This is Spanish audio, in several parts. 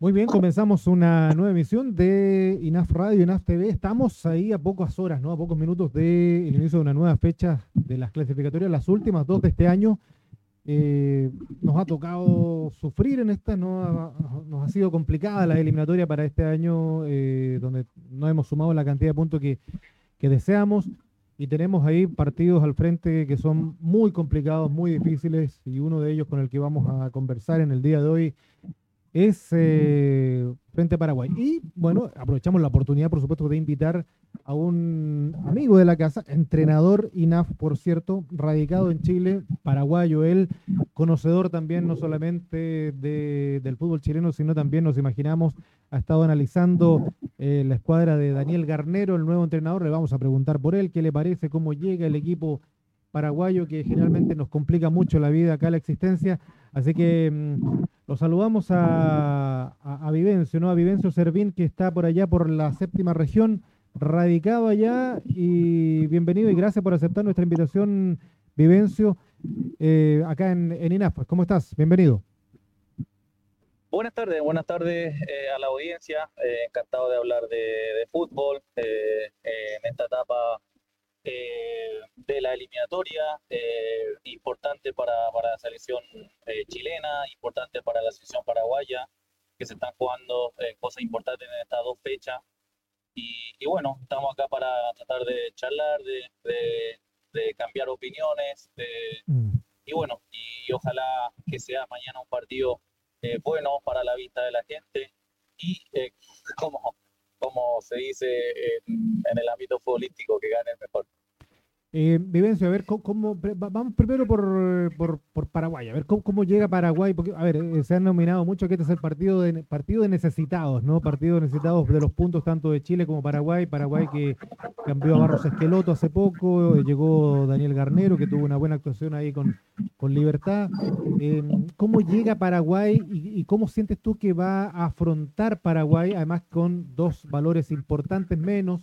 Muy bien, comenzamos una nueva emisión de INAF Radio, INAF TV. Estamos ahí a pocas horas, ¿no? A pocos minutos del inicio de una nueva fecha de las clasificatorias, las últimas dos de este año. Eh, nos ha tocado sufrir en esta, ¿no? nos ha sido complicada la eliminatoria para este año, eh, donde no hemos sumado la cantidad de puntos que deseamos. Y tenemos ahí partidos al frente que son muy complicados, muy difíciles, y uno de ellos con el que vamos a conversar en el día de hoy es eh, frente a Paraguay. Y bueno, aprovechamos la oportunidad, por supuesto, de invitar a un amigo de la casa, entrenador INAF, por cierto, radicado en Chile, paraguayo, él, conocedor también no solamente del fútbol chileno, sino también nos imaginamos, ha estado analizando eh, la escuadra de Daniel Garnero, el nuevo entrenador, le vamos a preguntar por él, qué le parece, cómo llega el equipo paraguayo que generalmente nos complica mucho la vida acá, la existencia. Así que mm, lo saludamos a, Vivencio, ¿no? A Vivencio Servín, que está por allá por la séptima región, radicado allá. Y bienvenido y gracias por aceptar nuestra invitación, Vivencio, eh, acá en, en INAF. ¿Cómo estás? Bienvenido. Buenas tardes, buenas tardes eh, a la audiencia. Eh, encantado de hablar de, de fútbol en esta etapa eh, de la eliminatoria, eh, importante para, para, la selección eh, chilena, importante para la selección paraguaya, que se están jugando cosas importantes en estas dos fechas. Y, bueno, estamos acá para tratar de charlar, de, de, cambiar opiniones, mm. y bueno, y, ojalá que sea mañana un partido bueno para la vista de la gente y como, como se dice en, en el ámbito futbolístico, que gane el mejor. Eh, Vivencio, a ver, ¿cómo, vamos primero por, Paraguay, a ver cómo, llega Paraguay, porque, a ver, eh, se han nominado mucho que este es el partido de, partido de necesitados, ¿no? Partido de necesitados de los puntos tanto de Chile como Paraguay, Paraguay que cambió a Barros Esqueloto hace poco, eh, llegó Daniel Garnero que tuvo una buena actuación ahí con, con Libertad. ¿Cómo llega Paraguay y cómo sientes tú que va a afrontar Paraguay, además con dos valores importantes menos?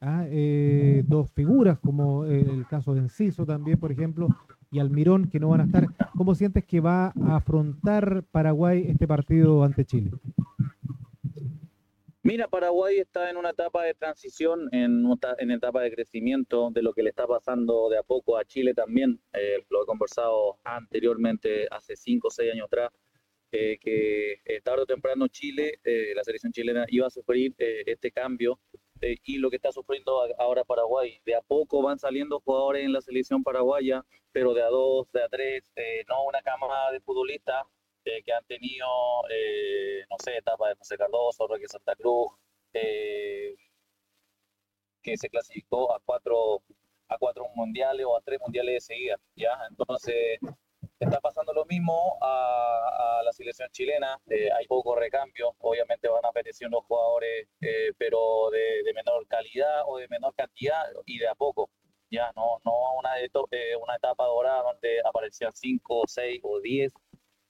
¿Ah? eh, dos figuras, como el caso de Enciso también, por ejemplo, y Almirón, que no van a estar. ¿Cómo sientes que va a afrontar Paraguay este partido ante Chile? Mira, Paraguay está en una etapa de transición, en en etapa de crecimiento de lo que le está pasando de a poco a Chile también. Eh, lo he conversado anteriormente, hace cinco o seis años atrás, eh, que eh, tarde o temprano Chile, la selección chilena, iba a sufrir este cambio eh, y lo que está sufriendo ahora Paraguay. De a poco van saliendo jugadores en la selección paraguaya, pero de a dos, de a tres, eh, no una cámara de futbolistas eh, que han tenido, no sé, etapa de José Cardoso, Roque Santa Cruz, que se clasificó a cuatro, a cuatro mundiales o a tres mundiales de seguida, ¿ya? Entonces, está pasando lo mismo a, la selección chilena. Eh, hay poco recambio. Obviamente van apareciendo jugadores, eh, pero de, menor calidad o de menor cantidad y de a poco. Ya no, no una, eh, una etapa dorada donde aparecían 5, 6 o 10.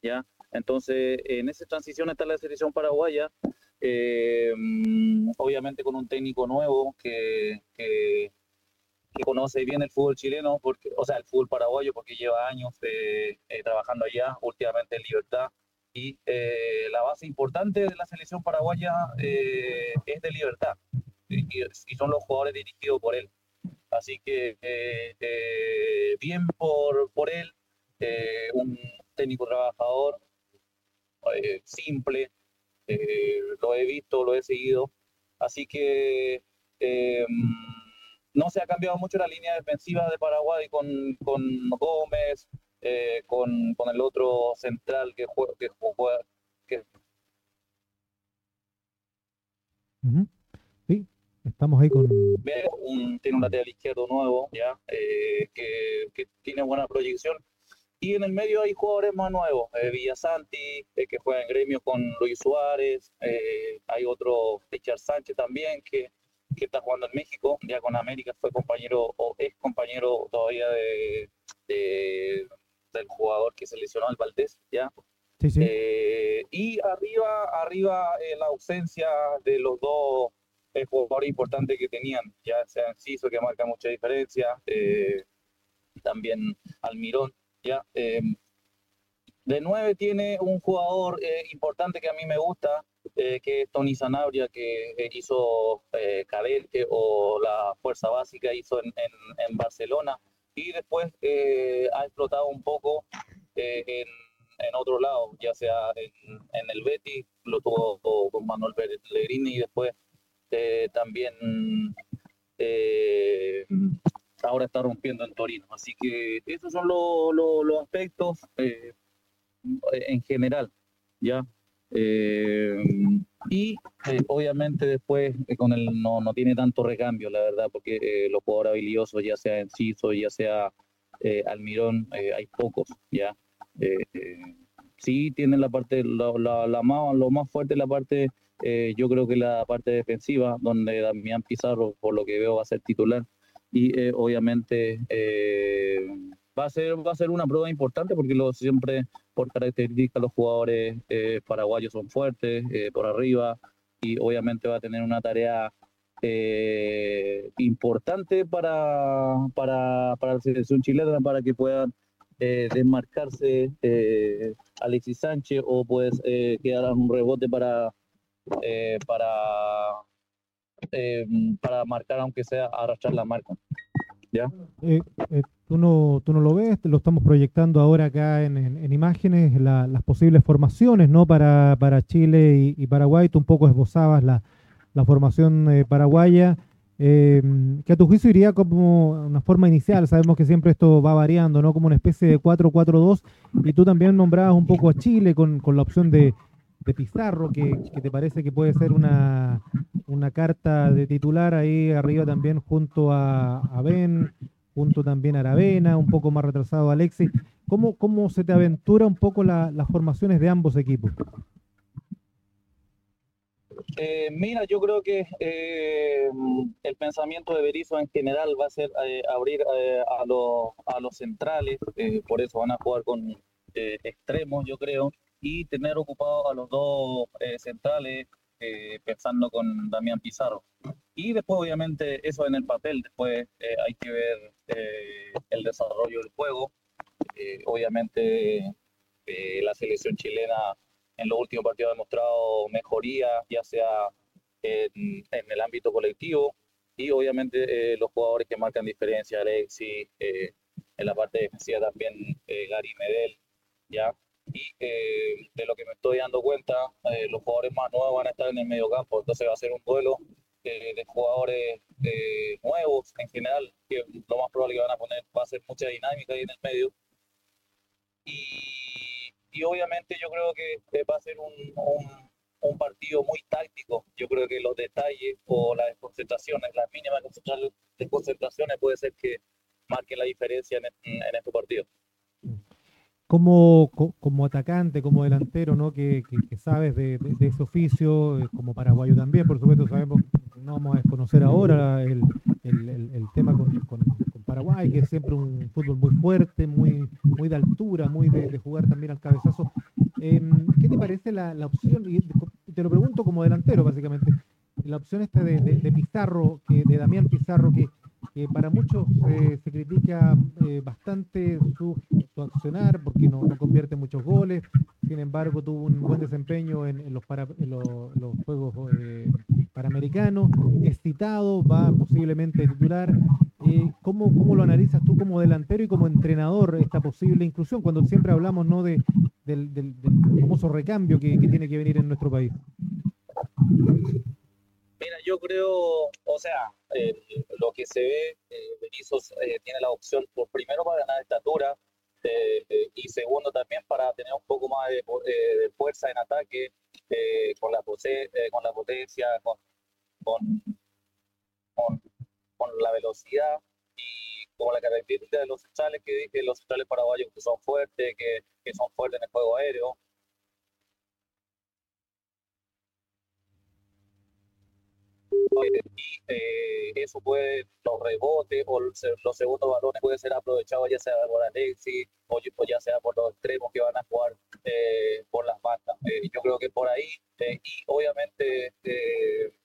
¿ya? Entonces, en esa transición está la selección paraguaya. Mm, obviamente con un técnico nuevo que, que que conoce bien el fútbol chileno, porque, o sea, el fútbol paraguayo, porque lleva años eh, eh, trabajando allá, últimamente en Libertad. Y eh, la base importante de la selección paraguaya es de Libertad, y, son los jugadores dirigidos por él. Así que bien por, por él, un técnico trabajador, simple, lo he visto, lo he seguido. Así que no se ha cambiado mucho la línea defensiva de Paraguay con, con Gómez, eh, con, el otro central que juega. Que, Sí, estamos ahí con. tiene un lateral izquierdo nuevo, ya, eh, que, tiene buena proyección. Y en el medio hay jugadores más nuevos, eh, Villasanti, que juega en gremio con Luis Suárez, hay otro, Richard Sánchez también, que que está jugando en México, ya con América fue compañero o es compañero todavía de, del jugador que se lesionó al Valdés, ya. Sí, sí. Eh, y arriba, arriba eh, la ausencia de los dos eh, jugadores importantes que tenían, ya sea Ciso, que marca mucha diferencia, también Almirón, ya. de nueve tiene un jugador importante que a mí me gusta, que es Tony Sanabria, que hizo Cadete o la Fuerza Básica hizo en, en, Barcelona, y después ha explotado un poco en, en, otro lado, ya sea en, el Betis, lo tuvo con Manuel Pellegrini y después también ahora está rompiendo en Torino. Así que esos son los aspectos eh, en general, ¿ya? Eh, y eh, obviamente después con él no, no tiene tanto recambio, la verdad, porque los jugadores habilidosos, ya sea Enciso, ya sea Almirón, hay pocos, ¿ya? sí tienen la parte, la, la, más, lo más fuerte la parte, yo creo que la parte defensiva, donde Damián Pizarro, por lo que veo, va a ser titular y eh, obviamente eh, va, a ser, va a ser una prueba importante porque lo, siempre por características los jugadores eh, paraguayos son fuertes por arriba y obviamente va a tener una tarea importante para, para, para la selección chilena para que puedan desmarcarse Alexis Sánchez o pues quedar un rebote para, para eh, para marcar, aunque sea arrastrar la marca. ¿Ya? Eh, eh, tú, no, tú no lo ves, lo estamos proyectando ahora acá en, en, imágenes, las posibles formaciones ¿no? para, para Chile y, Paraguay. Tú un poco esbozabas la, la formación paraguaya. que a tu juicio iría como una forma inicial, sabemos que siempre esto va variando, ¿no? Como una especie de 4-4-2, y tú también nombrabas un poco a Chile con, con la opción de, de Pizarro, que, te parece que puede ser una, una, carta de titular ahí arriba también junto a, a, Ben, junto también a Aravena, un poco más retrasado Alexis. ¿Cómo, cómo se te aventura un poco las formaciones de ambos equipos? Eh, mira, yo creo que eh, el pensamiento de Berizzo en general va a ser eh, abrir a, a, los centrales, por eso van a jugar con extremos, yo creo y tener ocupado a los dos eh, centrales, eh, pensando con Damián Pizarro. Y después, obviamente, eso en el papel, después eh, hay que ver el desarrollo del juego. obviamente, la selección chilena en los últimos partidos ha demostrado mejoría, ya sea en, el ámbito colectivo y obviamente los jugadores que marcan diferencia, Alexis, en la parte defensiva también Gary Medel, ¿ya? Y eh, de lo que me estoy dando cuenta, eh, los jugadores más nuevos van a estar en el medio campo, entonces va a ser un duelo eh, de jugadores nuevos en general, que lo más probable que van a poner, va a ser mucha dinámica ahí en el medio. Y, obviamente yo creo que va a ser un, partido muy táctico. Yo creo que los detalles o las desconcentraciones, las mínimas desconcentraciones puede ser que marquen la diferencia en, en este partido como, como atacante, como delantero, ¿no? que, que, sabes de, de, ese oficio, eh, como paraguayo también, por supuesto, sabemos, no vamos a desconocer ahora el, el, el, tema con, con, Paraguay, que es siempre un fútbol muy fuerte, muy, muy de altura, muy de, jugar también al cabezazo. Em, ¿Qué te parece la, la opción? Y te lo pregunto como delantero, básicamente. La opción esta de, de Pizarro, que, de Damián Pizarro, que para muchos eh, se critica eh, bastante su, accionar porque no, convierte muchos goles, sin embargo tuvo un buen desempeño en, los, los, Juegos eh, Panamericanos, es citado, va posiblemente titular. ¿cómo, ¿Cómo lo analizas tú como delantero y como entrenador esta posible inclusión cuando siempre hablamos ¿no? de, del, del, famoso recambio que, que tiene que venir en nuestro país? Mira, yo creo, o sea, lo que se ve, eh, Benizos eh, tiene la opción, por primero para ganar estatura y segundo también para tener un poco más de, fuerza en ataque con, la con la potencia, con, con, la velocidad y con la característica de los centrales que dije, los centrales paraguayos que son fuertes, que, que son fuertes en el juego aéreo. Y eh, eso puede, los rebotes o los segundos balones pueden ser aprovechados ya sea por Alexis o, ya sea por los extremos que van a jugar eh, por las bandas. Eh, yo creo que por ahí, y obviamente,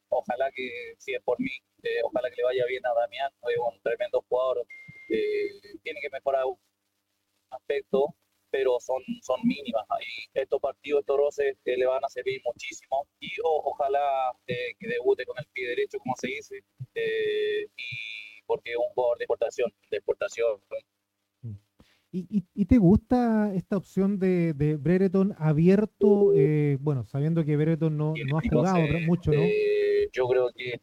ojalá que, si es por mí, ojalá que le vaya bien a Damián, es un tremendo jugador, tiene que mejorar un aspecto pero son, son mínimas. Y estos partidos, estos roces, le van a servir muchísimo y ojalá que debute con el pie derecho, como se dice, y porque es un jugador de exportación, de exportación ¿Y, y, te gusta esta opción de, de Brereton abierto? Eh, bueno, sabiendo que Brereton no, no ha jugado mucho, ¿no? Eh, yo creo que.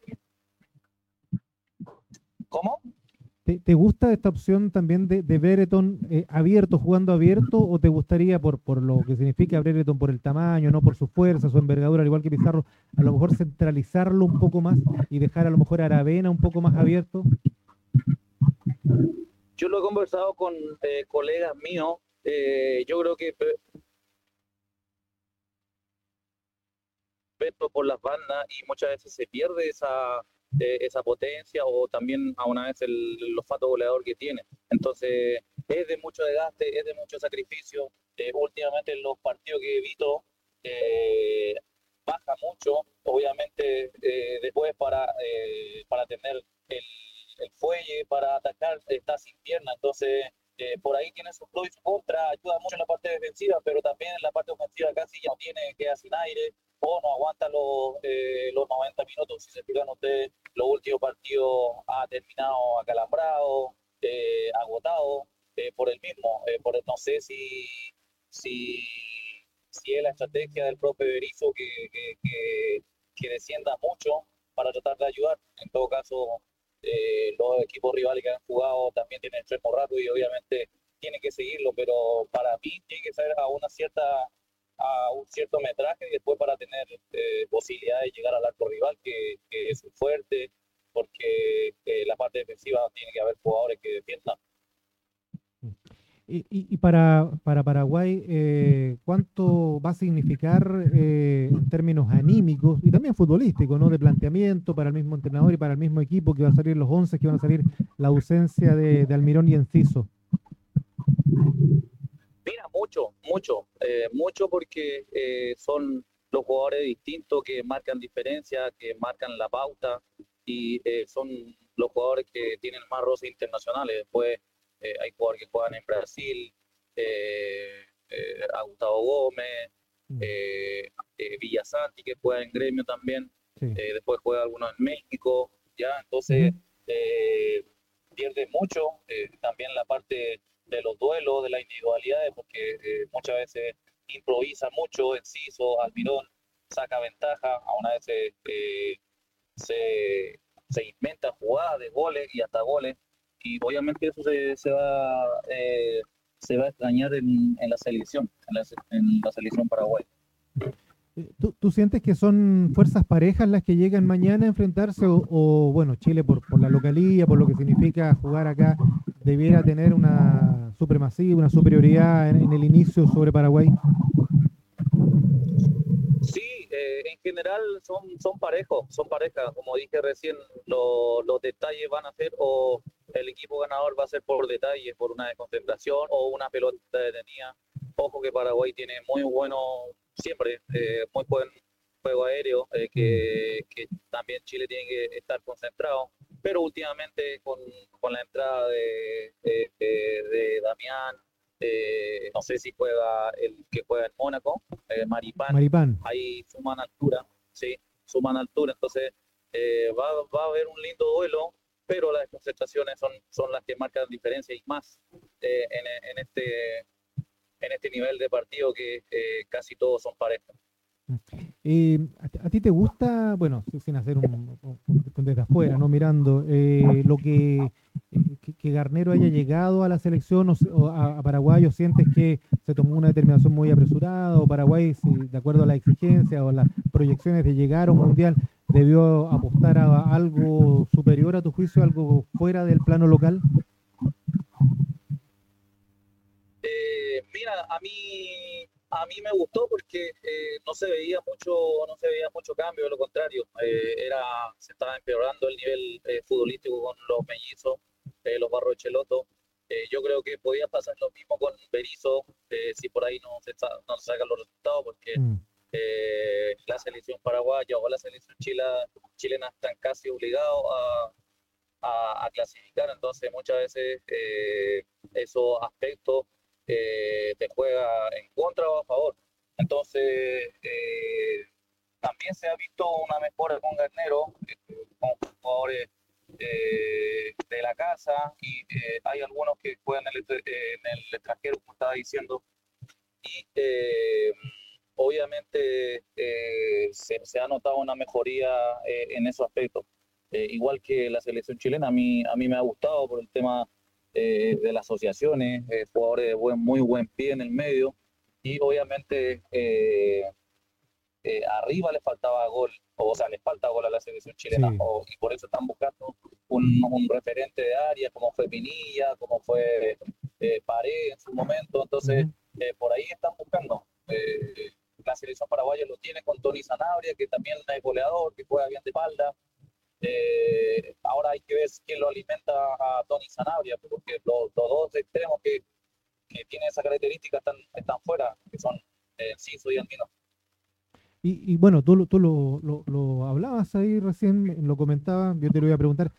¿Cómo? ¿Te, gusta esta opción también de, de eh, abierto, jugando abierto? ¿O te gustaría, por, por lo que significa Brereton, por el tamaño, no por su fuerza, su envergadura, al igual que Pizarro, a lo mejor centralizarlo un poco más y dejar a lo mejor Aravena un poco más abierto? Yo lo he conversado con eh, colegas míos. Eh, yo creo que por las bandas y muchas veces se pierde esa, eh, esa potencia o también a una vez el, el, olfato goleador que tiene. Entonces es de mucho desgaste, es de mucho sacrificio. últimamente en los partidos que he visto baja mucho, obviamente después para, para tener el el fuelle para atacar está sin pierna, entonces eh, por ahí tiene su pro y su contra, ayuda mucho en la parte defensiva, pero también en la parte ofensiva casi ya no tiene, queda sin aire o no aguanta los, eh, los 90 minutos. Si se fijan ustedes, los últimos partidos ha terminado acalambrado, eh, agotado por el mismo. por no sé si, si, si es la estrategia del propio Berizzo que, que, que, que descienda mucho para tratar de ayudar. En todo caso, eh, los equipos rivales que han jugado también tienen extremo rápido y obviamente tiene que seguirlo, pero para mí tiene que ser a una cierta a un cierto metraje y después para tener eh, posibilidad de llegar al arco rival que, es fuerte porque eh, la parte defensiva tiene que haber jugadores que defiendan y, para, para, Paraguay, eh, ¿cuánto va a significar eh, en términos anímicos y también futbolísticos, ¿no? de planteamiento para el mismo entrenador y para el mismo equipo que va a salir los 11, que van a salir la ausencia de, Almirón y Enciso? Mira, mucho, mucho, eh, mucho porque son los jugadores distintos que marcan diferencia, que marcan la pauta y son los jugadores que tienen más roces internacionales. Después eh, hay jugadores que juegan en Brasil, eh, eh, a Gustavo Gómez, mm. Villasanti que juega en Gremio también, después juega algunos en México, ya, entonces pierde mucho también la parte de los duelos, de las individualidades, porque muchas veces improvisa mucho, Enciso, Almirón, saca ventaja, a una vez se, se inventa jugadas de goles y hasta goles y obviamente eso se, se va, eh, se va a extrañar en, en la selección, en la, en la selección paraguaya. Eh, ¿Tú, ¿Tú, sientes que son fuerzas parejas las que llegan mañana a enfrentarse o, bueno, Chile por, por, la localía, por lo que significa jugar acá, debiera tener una supremacía, una superioridad en, en el inicio sobre Paraguay? Sí, eh, en general son, son parejos, son parejas. Como dije recién, lo, los detalles van a ser o el equipo ganador va a ser por detalles, por una desconcentración o una pelota detenida. Ojo que Paraguay tiene muy bueno, siempre, eh, muy buen juego aéreo, eh, que, que, también Chile tiene que estar concentrado. Pero últimamente con, con la entrada de, de, de Damián, eh, no sé si juega el que juega en Mónaco, eh, Maripán, ahí suman altura, sí, suman altura, entonces eh, va, va, a haber un lindo duelo, pero las concentraciones son, son las que marcan diferencia y más eh, en, en, este, en este nivel de partido que casi todos son parejas. Eh, ¿a, ti te gusta, bueno, sin hacer un, desde afuera, no mirando, eh, lo que, que, Garnero haya llegado a la selección o, a, Paraguay o sientes que se tomó una determinación muy apresurada o Paraguay, de acuerdo a la exigencia o las proyecciones de llegar a un mundial, debió apostar a algo superior a tu juicio, algo fuera del plano local? Eh, mira, a mí a mí me gustó porque eh, no se veía mucho no se veía mucho cambio de lo contrario eh, era se estaba empeorando el nivel eh, futbolístico con los mellizos los barrochelotos yo creo que podía pasar lo mismo con Berizzo si por ahí no se, no se sacan los resultados porque mm. La selección paraguaya o la selección chilena, chilena están casi obligados a, a, a clasificar entonces muchas veces esos aspectos te juega en contra o a favor. Entonces, también se ha visto una mejora con Garnero, con jugadores de la casa y hay algunos que juegan en el, en el extranjero, como estaba diciendo, y obviamente eh, se, ha notado una mejoría eh, en esos aspectos. Eh, igual que la selección chilena, a mí, a mí me ha gustado por el tema de las asociaciones, jugadores de buen, muy buen pie en el medio, y obviamente arriba le faltaba gol, o, sea, le falta gol a la selección chilena, y por eso están buscando un, un, referente de área, como fue Pinilla, como fue Pared en su momento, entonces por ahí están buscando la selección paraguaya lo tiene con Tony Sanabria, que también es goleador, que juega bien de espalda. Eh, ahora hay que ver quién lo alimenta a Tony Sanabria, porque los, dos extremos que, que, tienen esa característica están, están fuera, que son eh, y Andino. Y, y, bueno, tú, tú lo, lo, lo, hablabas ahí recién, lo comentabas, yo te lo voy a preguntar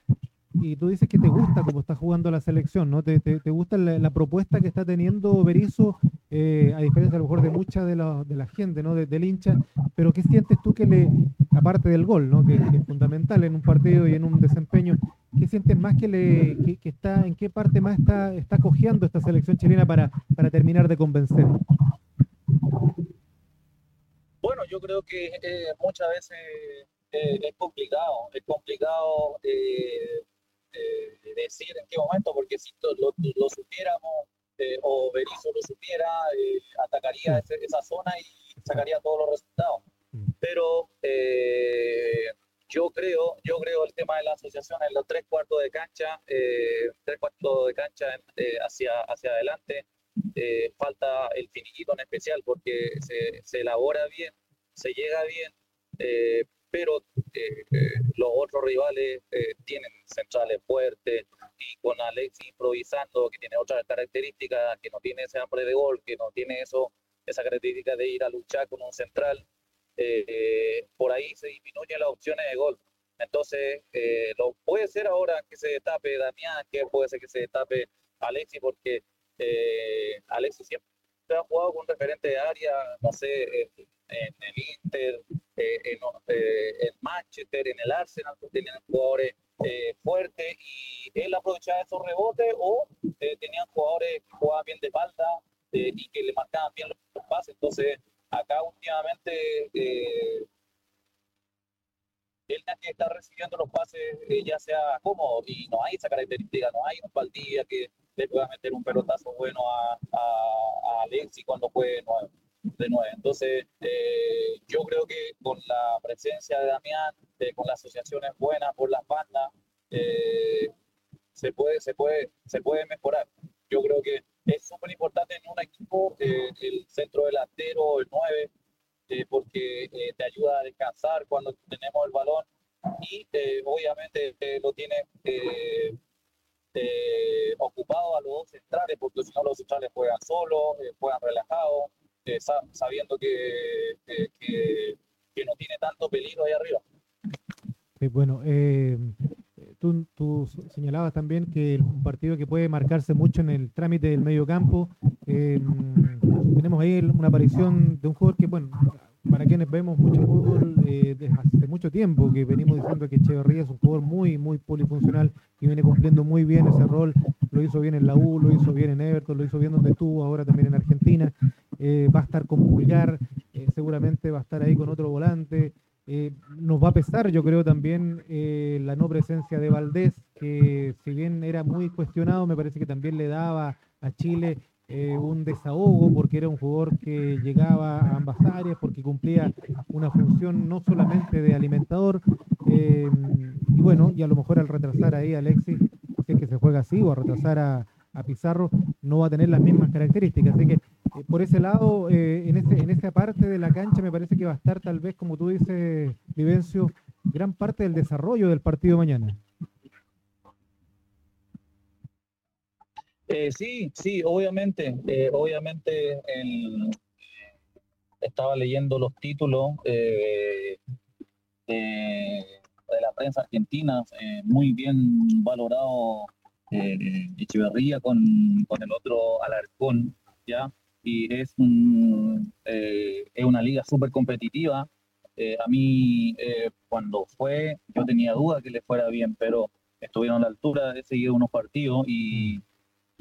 y tú dices que te gusta cómo está jugando la selección, ¿no? ¿Te, te, gusta la, propuesta que está teniendo Berizzo, eh, a diferencia a lo mejor de mucha de la, de la gente, ¿no? del hincha, pero ¿qué sientes tú que le, aparte del gol, ¿no? Que, es fundamental en un partido y en un desempeño, ¿qué sientes más que le, que, está, en qué parte más está, está cojeando esta selección chilena para, para terminar de convencer? Bueno, yo creo que eh, muchas veces eh, es complicado, es complicado decir en qué momento, porque si lo, lo supiéramos eh, o Berizzo lo supiera, eh, atacaría esa zona y sacaría todos los resultados. Mm. Pero eh, yo creo, yo creo el tema de la asociación en los tres cuartos de cancha, tres cuartos de cancha hacia, hacia adelante, falta el finiquito en especial porque se, se elabora bien, se llega bien, pero eh, los otros rivales eh, tienen centrales fuertes y con Alexis improvisando, que tiene otras características, que no tiene ese hambre de gol, que no tiene eso, esa característica de ir a luchar con un central, eh, por ahí se disminuyen las opciones de gol. Entonces, lo puede ser ahora que se destape Damián, que puede ser que se destape Alexis, porque Alexis siempre ha jugado con referente de área, no sé, en el Inter, eh, en, eh, en, Manchester, en el Arsenal, que tenían jugadores eh, fuertes y él aprovechaba esos rebotes o tenían jugadores que jugaban bien de espalda y que le marcaban bien los pases. Entonces, acá últimamente él que está recibiendo los pases ya sea cómodo y no hay esa característica, no hay un Valdivia que le pueda meter un pelotazo bueno a, a, cuando juegue nuevo de nueve. Entonces, eh, yo creo que con la presencia de Damián, eh, con las asociaciones buenas por las bandas, eh, se, puede, se, puede, se puede mejorar. Yo creo que es súper importante en un equipo el centro delantero, el 9, porque te ayuda a descansar cuando tenemos el balón y obviamente lo tiene ocupado a los dos centrales, porque si no los centrales juegan solos, juegan relajados sabiendo que, que, no tiene tanto peligro ahí arriba. bueno, eh, tú, tú, señalabas también que es un partido que puede marcarse mucho en el trámite del medio campo. Eh, tenemos ahí una aparición de un jugador que, bueno, para quienes vemos mucho fútbol eh, desde hace mucho tiempo, que venimos diciendo que Echeverría es un jugador muy, muy polifuncional y viene cumpliendo muy bien ese rol. Lo hizo bien en la U, lo hizo bien en Everton, lo hizo bien donde estuvo, ahora también en Argentina. Eh, va a estar con Pulgar, eh, seguramente va a estar ahí con otro volante. nos va a pesar, yo creo, también la no presencia de Valdés, que si bien era muy cuestionado, me parece que también le daba a Chile eh, un desahogo porque era un jugador que llegaba a ambas áreas, porque cumplía una función no solamente de alimentador. Eh, y bueno, y a lo mejor al retrasar ahí a Alexis, si es que se juega así, o a retrasar a, Pizarro, no va a tener las mismas características. Así que eh, por ese lado, en, ese, en esa parte de la cancha me parece que va a estar tal vez, como tú dices, Vivencio, gran parte del desarrollo del partido mañana. Eh, sí, sí, obviamente, eh, obviamente estaba leyendo los títulos eh, de, la prensa argentina, muy bien valorado Echeverría con, con, el otro Alarcón, ¿ya? Y es, un, eh, es una liga súper competitiva. Eh, a mí, eh, cuando fue, yo tenía duda que le fuera bien, pero estuvieron a la altura, he seguido unos partidos y,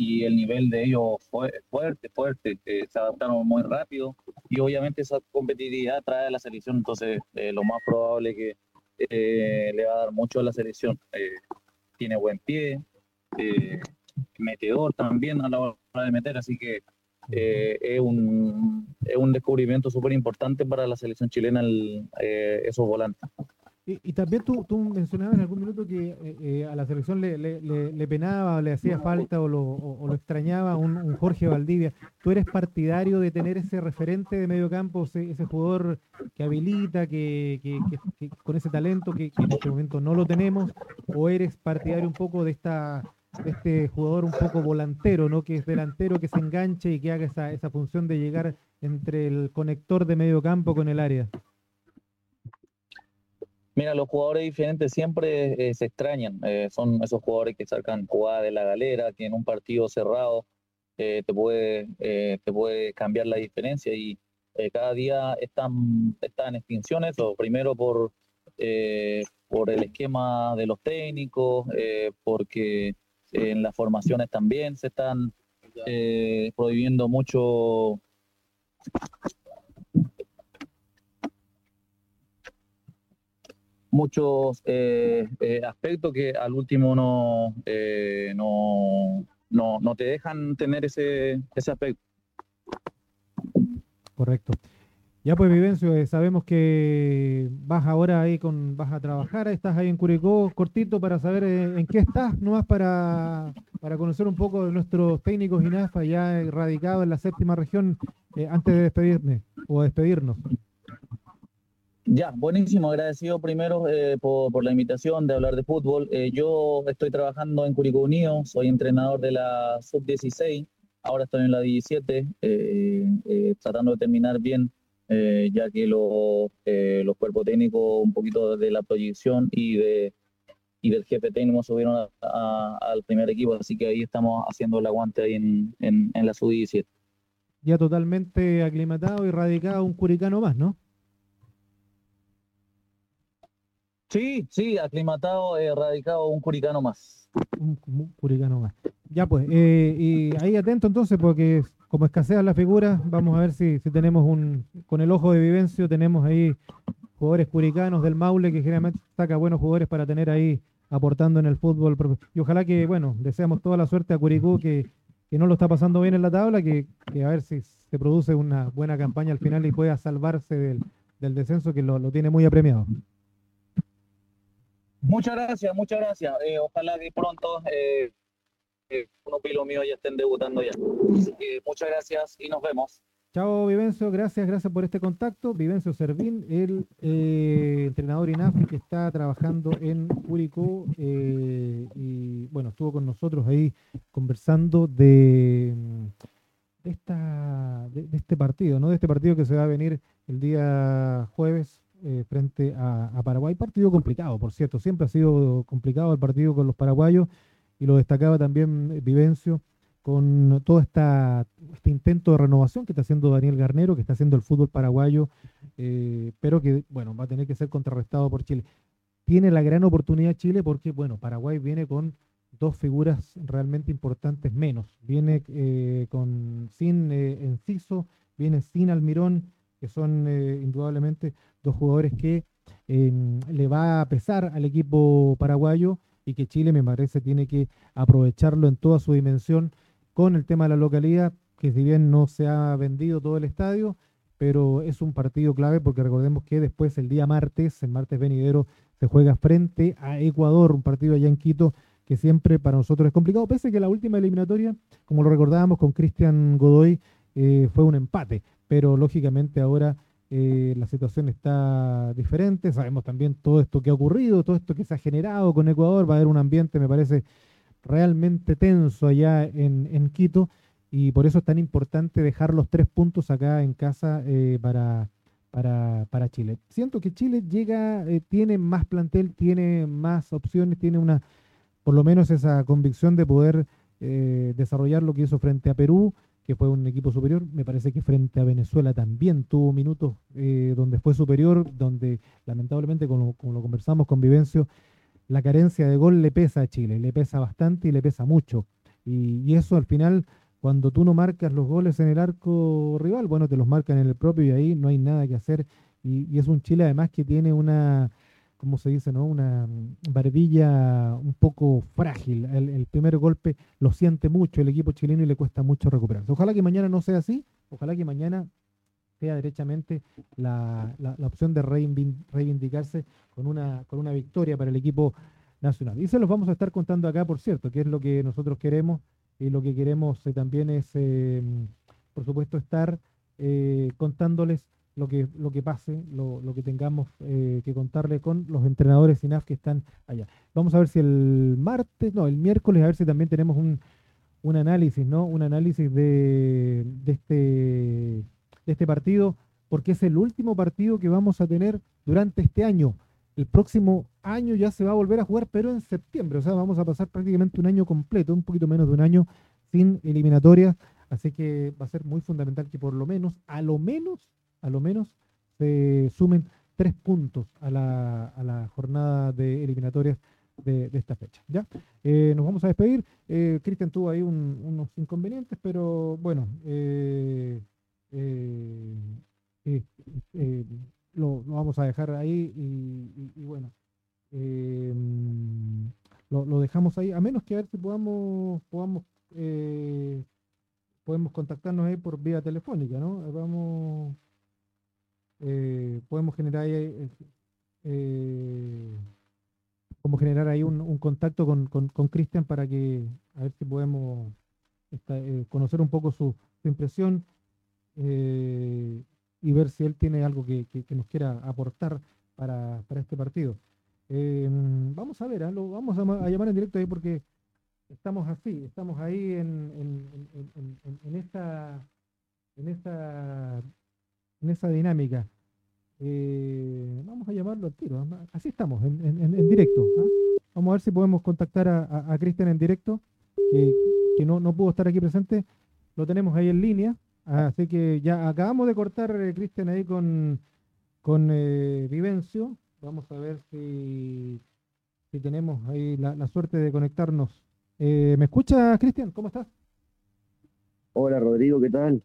y el nivel de ellos fue fuerte, fuerte, se adaptaron muy rápido y obviamente esa competitividad trae a la selección, entonces lo más probable que le va a dar mucho a la selección. tiene buen pie, metedor también a la hora de meter, así que eh, es, un, es un descubrimiento súper importante para la selección chilena eh, esos volantes. Y, también tú, tú, mencionabas en algún minuto que eh, a la selección le, le, le, penaba o le hacía falta o lo, o, lo extrañaba un, Jorge Valdivia. ¿Tú eres partidario de tener ese referente de medio campo, ese, ese jugador que habilita, que, que, que, con ese talento que en este momento no lo tenemos? ¿O eres partidario un poco de esta este jugador un poco volantero, ¿no? Que es delantero, que se enganche y que haga esa, esa función de llegar entre el conector de medio campo con el área. Mira, los jugadores diferentes siempre eh, se extrañan. Eh, son esos jugadores que sacan jugada de la galera, que en un partido cerrado eh, te, puede, te puede cambiar la diferencia y cada día están, están en extinción eso. Primero por, por el esquema de los técnicos, porque en las formaciones también se están prohibiendo mucho muchos eh, eh, aspectos que al último no, no, no, no, te dejan tener ese, ese aspecto. Correcto. Ya pues, Vivencio, eh, sabemos que vas ahora ahí con, vas a trabajar, estás ahí en Curicó, cortito para saber eh, en qué estás, nomás para, para conocer un poco de nuestros técnicos INAFA ya radicados en la séptima región, eh, antes de despedirme o despedirnos. Ya, buenísimo, agradecido primero por, por, la invitación de hablar de fútbol. yo estoy trabajando en Curicó Unido, soy entrenador de la sub-16, ahora estoy en la 17, tratando de terminar bien eh, ya que eh, los cuerpos técnicos, un poquito de la proyección y, de, y del jefe técnico subieron al primer equipo, así que ahí estamos haciendo el aguante ahí en, en, la sub-17. Ya totalmente aclimatado y radicado un curicano más, ¿no? Sí, sí, aclimatado, eh, radicado un curicano más. Un, un curicano más. Ya pues, eh, y ahí atento entonces porque como escasean las figuras, vamos a ver si, si tenemos un, con el ojo de Vivencio, tenemos ahí jugadores curicanos del Maule que generalmente saca buenos jugadores para tener ahí aportando en el fútbol. Y ojalá que, bueno, deseamos toda la suerte a Curicú que, que no lo está pasando bien en la tabla, que, que, a ver si se produce una buena campaña al final y pueda salvarse del, del descenso que lo, lo, tiene muy apremiado. Muchas gracias, muchas gracias. Eh, ojalá que pronto eh, unos pilos míos ya estén debutando ya. muchas gracias y nos vemos. Chao Vivencio, gracias, gracias por este contacto. Vivencio Servín, el eh, entrenador INAFI que está trabajando en Curicó eh, y bueno, estuvo con nosotros ahí conversando de, de esta, de, este partido, ¿no? De este partido que se va a venir el día jueves eh, frente a, Paraguay. Partido complicado, por cierto, siempre ha sido complicado el partido con los paraguayos y lo destacaba también eh, Vivencio, con todo esta, este intento de renovación que está haciendo Daniel Garnero, que está haciendo el fútbol paraguayo, eh, pero que, bueno, va a tener que ser contrarrestado por Chile. Tiene la gran oportunidad Chile porque, bueno, Paraguay viene con dos figuras realmente importantes menos. Viene eh, con sin Enciso, viene sin Almirón, que son indudablemente dos jugadores que le va a pesar al equipo paraguayo y que Chile me parece tiene que aprovecharlo en toda su dimensión con el tema de la localidad, que si bien no se ha vendido todo el estadio, pero es un partido clave porque recordemos que después el día martes, el martes venidero, se juega frente a Ecuador, un partido allá en Quito que siempre para nosotros es complicado, pese a que la última eliminatoria, como lo recordábamos con Cristian Godoy, eh, fue un empate, pero lógicamente ahora eh, la situación está diferente, sabemos también todo esto que ha ocurrido, todo esto que se ha generado con Ecuador, va a haber un ambiente, me parece, realmente tenso allá en, Quito, y por eso es tan importante dejar los tres puntos acá en casa eh, para, para, Chile. Siento que Chile llega, eh, tiene más plantel, tiene más opciones, tiene una, por lo menos esa convicción de poder desarrollar lo que hizo frente a Perú, que fue un equipo superior. Me parece que frente a Venezuela también tuvo minutos eh, donde fue superior, donde lamentablemente, como, lo conversamos con Vivencio, la carencia de gol le pesa a Chile, le pesa bastante y le pesa mucho. Y, eso al final, cuando tú no marcas los goles en el arco rival, bueno, te los marcan en el propio y ahí no hay nada que hacer. y es un Chile además que tiene una como se dice, ¿no? Una mm, barbilla un poco frágil. El, primer golpe lo siente mucho el equipo chileno y le cuesta mucho recuperarse. Ojalá que mañana no sea así, ojalá que mañana sea derechamente la, opción de reivindicarse con una, con una victoria para el equipo nacional. Y se los vamos a estar contando acá, por cierto, que es lo que nosotros queremos y lo que queremos eh, también es, eh, por supuesto, estar eh, contándoles lo que, lo que pase, lo, lo que tengamos eh, que contarle con los entrenadores INAF que están allá. Vamos a ver si el martes, no, el miércoles, a ver si también tenemos un, un análisis, ¿no? Un análisis de, de, este, de este partido, porque es el último partido que vamos a tener durante este año. El próximo año ya se va a volver a jugar, pero en septiembre, o sea, vamos a pasar prácticamente un año completo, un poquito menos de un año sin eliminatorias, así que va a ser muy fundamental que por lo menos, a lo menos, a lo menos se sumen tres puntos a la, a la jornada de eliminatorias de, esta fecha. ¿ya? Eh, nos vamos a despedir. Eh, Cristian tuvo ahí unos inconvenientes, pero bueno, eh, lo, vamos a dejar ahí y, bueno, lo, lo, dejamos ahí, a menos que a ver si podamos, podamos podemos contactarnos ahí por vía telefónica, ¿no? Vamos eh, podemos generar ahí, eh, eh, generar ahí un, contacto con Cristian para que a ver si podemos conocer un poco su, impresión y ver si él tiene algo que, nos quiera aportar para, este partido. vamos a ver, ¿ah? vamos a, llamar en directo ahí porque estamos así, estamos ahí en, en esta en esta en esa dinámica. Eh, vamos a llamarlo al tiro. Así estamos, en, directo. ¿ah? Vamos a ver si podemos contactar a, Cristian en directo, que, no, no, pudo estar aquí presente. Lo tenemos ahí en línea. Así que ya acabamos de cortar, eh, Cristian, ahí con, con eh, Vivencio. Vamos a ver si, si tenemos ahí la, la suerte de conectarnos. ¿Me escuchas, Cristian? ¿Cómo estás? Hola, Rodrigo, ¿qué tal?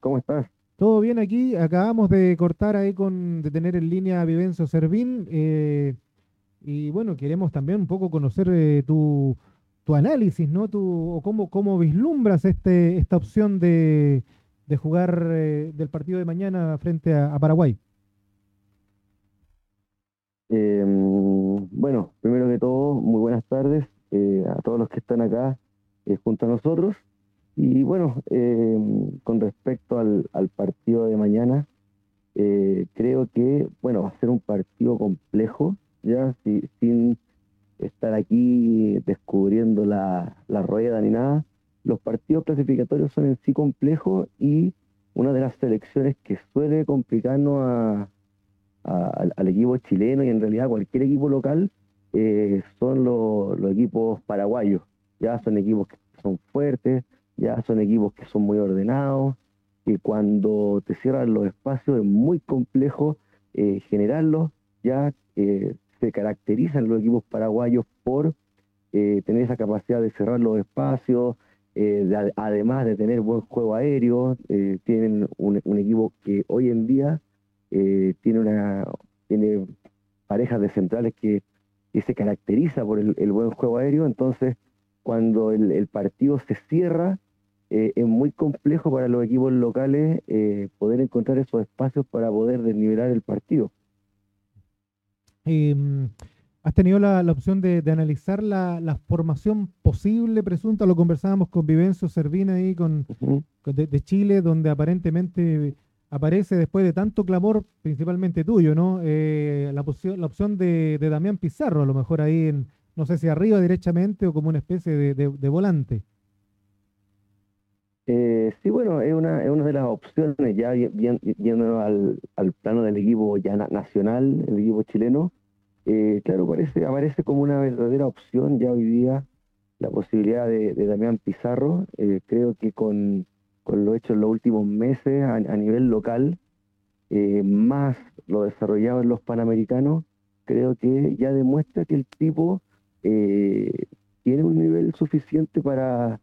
¿Cómo estás? Todo bien aquí. Acabamos de cortar ahí con, de tener en línea a Vivencio Servín. Eh, y bueno, queremos también un poco conocer eh, tu, análisis, ¿no? Tu, o cómo, cómo vislumbras este, esta opción de, jugar eh, del partido de mañana frente a, Paraguay. Em, bueno, primero que todo, muy buenas tardes a todos los que están acá junto a nosotros. Y bueno, eh, con respecto al, partido de mañana, eh, creo que, bueno, va a ser un partido complejo, ya, sin estar aquí descubriendo la, rueda ni nada. Los partidos clasificatorios son en sí complejos y una de las selecciones que suele complicarnos al equipo chileno y en realidad cualquier equipo local eh, son los equipos paraguayos. Ya son equipos que son fuertes, ya son equipos que son muy ordenados, que cuando te cierran los espacios es muy complejo eh, generarlos, ya eh, se caracterizan los equipos paraguayos por eh, tener esa capacidad de cerrar los espacios, además de tener buen juego aéreo, tienen un, equipo que hoy en día tiene una parejas de centrales que, se caracteriza por el, buen juego aéreo, entonces cuando el partido se cierra, eh, es muy complejo para los equipos locales eh, poder encontrar esos espacios para poder desnivelar el partido. Em, ¿Has tenido la, opción de, analizar la, formación posible, presunta? Lo conversábamos con Vivencio Servina ahí con, de, Chile, donde aparentemente aparece después de tanto clamor, principalmente tuyo, ¿no? Eh, la, la opción de, Damián Pizarro, a lo mejor ahí, en, no sé si arriba directamente o como una especie de volante. Eh, sí, bueno, es una, es una de las opciones, ya yendo al, al plano del equipo ya nacional, el equipo chileno. Eh, claro, parece, aparece como una verdadera opción ya hoy día la posibilidad de, Damián Pizarro. Eh, creo que con, con lo hecho en los últimos meses a, nivel local, eh, más lo desarrollado en los Panamericanos, creo que ya demuestra que el tipo tiene un nivel suficiente para,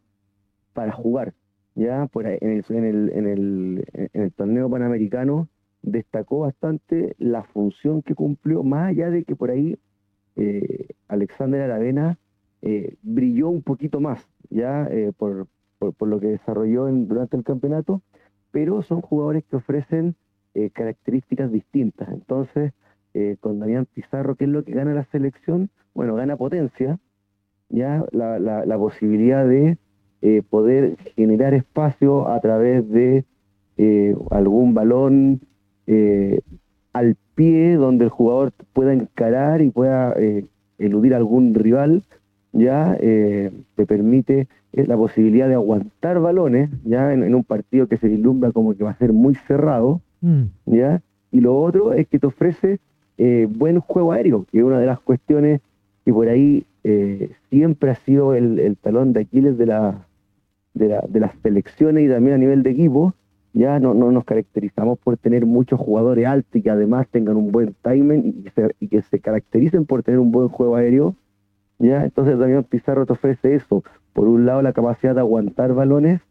para jugar. Ya por en, el, en, el, en, el, en el torneo panamericano destacó bastante la función que cumplió, más allá de que por ahí eh, Alexander Aravena eh, brilló un poquito más, ya eh, por, lo que desarrolló durante el campeonato, pero son jugadores que ofrecen características distintas. Entonces, con Damián Pizarro, ¿qué es lo que gana la selección? Bueno, gana potencia, ya la, la, posibilidad de poder generar espacio a través de algún balón eh, al pie donde el jugador pueda encarar y pueda eh, eludir algún rival, ya eh, te permite la posibilidad de aguantar balones, ya en, un partido que se vislumbra como que va a ser muy cerrado, mm. ya, y lo otro es que te ofrece buen juego aéreo, que es una de las cuestiones que por ahí siempre ha sido el, talón de Aquiles de, la, de, la, de las selecciones y también a nivel de equipo, ya no, no nos caracterizamos por tener muchos jugadores altos y que además tengan un buen timing y, que se caractericen por tener un buen juego aéreo. Ya, entonces también Pizarro te ofrece eso. Por un lado, la capacidad de aguantar balones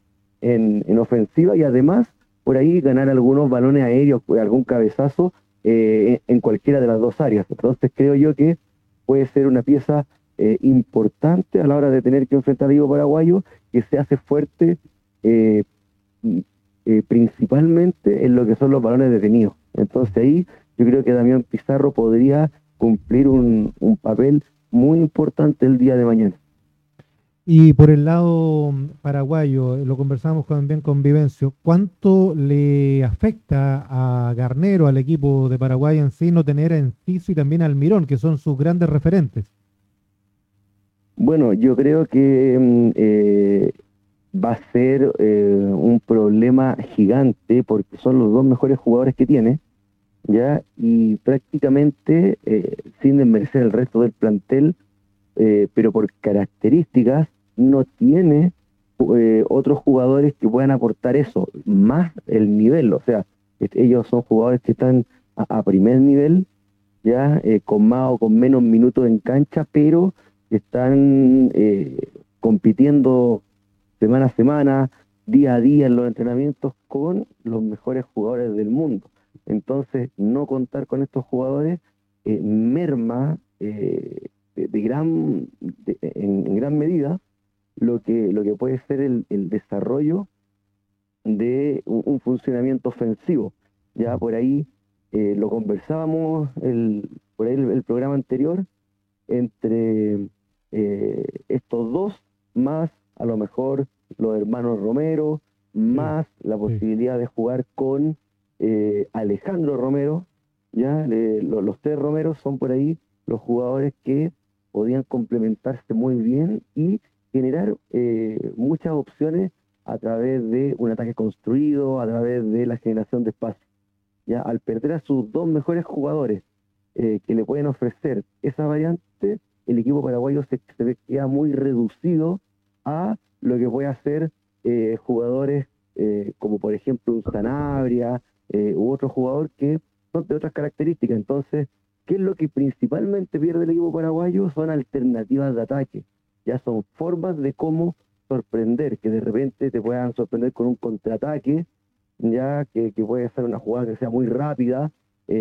en, en ofensiva y además por ahí ganar algunos balones aéreos, algún cabezazo eh, en cualquiera de las dos áreas. Entonces creo yo que puede ser una pieza eh, importante a la hora de tener que enfrentar a Diego Paraguayo, que se hace fuerte eh, eh, principalmente en lo que son los balones detenidos. Entonces ahí yo creo que Damián Pizarro podría cumplir un, papel muy importante el día de mañana. Y por el lado paraguayo, lo conversamos también con Vivencio, ¿cuánto le afecta a Garnero, al equipo de Paraguay en sí, no tener a Enciso y también al Mirón, que son sus grandes referentes? Bueno, yo creo que mm, eh, va a ser eh, un problema gigante porque son los dos mejores jugadores que tiene, ¿ya? Y prácticamente, eh, sin desmerecer el resto del plantel, eh, pero por características, no tiene otros jugadores que puedan aportar eso, más el nivel, o sea, ellos son jugadores que están a, a primer nivel, ya con más o con menos minutos en cancha, pero están compitiendo semana a semana, día a día en los entrenamientos con los mejores jugadores del mundo. Entonces, no contar con estos jugadores eh, merma eh, de, gran, en, gran medida lo que, lo que puede ser el, desarrollo de un, funcionamiento ofensivo. Ya por ahí eh, lo conversábamos el, por ahí el programa anterior entre estos dos más a lo mejor los hermanos Romero, más la posibilidad de jugar con eh, Alejandro Romero, ya los tres Romeros son por ahí los jugadores que podían complementarse muy bien y generar eh, muchas opciones a través de un ataque construido, a través de la generación de espacio. Ya al perder a sus dos mejores jugadores eh, que le pueden ofrecer esa variante, el equipo paraguayo se, se queda muy reducido a lo que puede hacer eh, jugadores eh, como por ejemplo un Sanabria eh, u otro jugador que son de otras características. Entonces, ¿qué es lo que principalmente pierde el equipo paraguayo? Son alternativas de ataque. Ya son formas de cómo sorprender, que de repente te puedan sorprender con un contraataque, ya que, puede ser una jugada que sea muy rápida,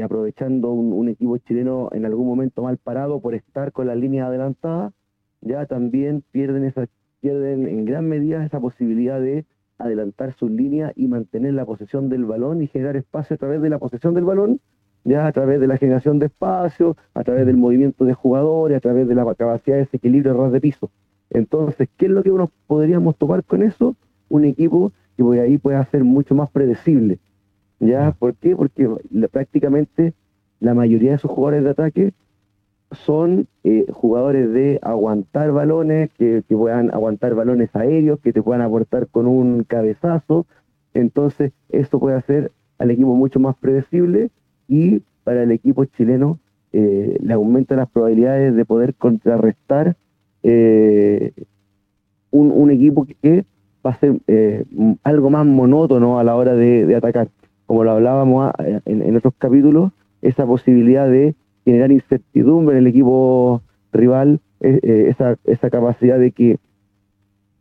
aprovechando un, equipo chileno en algún momento mal parado por estar con la línea adelantada, ya también pierden esa pierden en gran medida esa posibilidad de adelantar sus líneas y mantener la posesión del balón y generar espacio a través de la posesión del balón, ya a través de la generación de espacio, a través del movimiento de jugadores, a través de la capacidad de ese equilibrio ras de piso. Entonces, ¿qué es lo que uno podríamos tomar con eso? Un equipo que por ahí pueda ser mucho más predecible. ¿Ya? ¿Por qué? Porque prácticamente la mayoría de esos jugadores de ataque son eh, jugadores de aguantar balones, que, puedan aguantar balones aéreos, que te puedan aportar con un cabezazo. Entonces, esto puede hacer al equipo mucho más predecible y para el equipo chileno eh, le aumenta las probabilidades de poder contrarrestar eh, un, equipo que, va a ser eh, algo más monótono a la hora de, atacar. Como lo hablábamos en, otros capítulos, esa posibilidad de generar incertidumbre en el equipo rival, eh, eh, esa, esa capacidad de que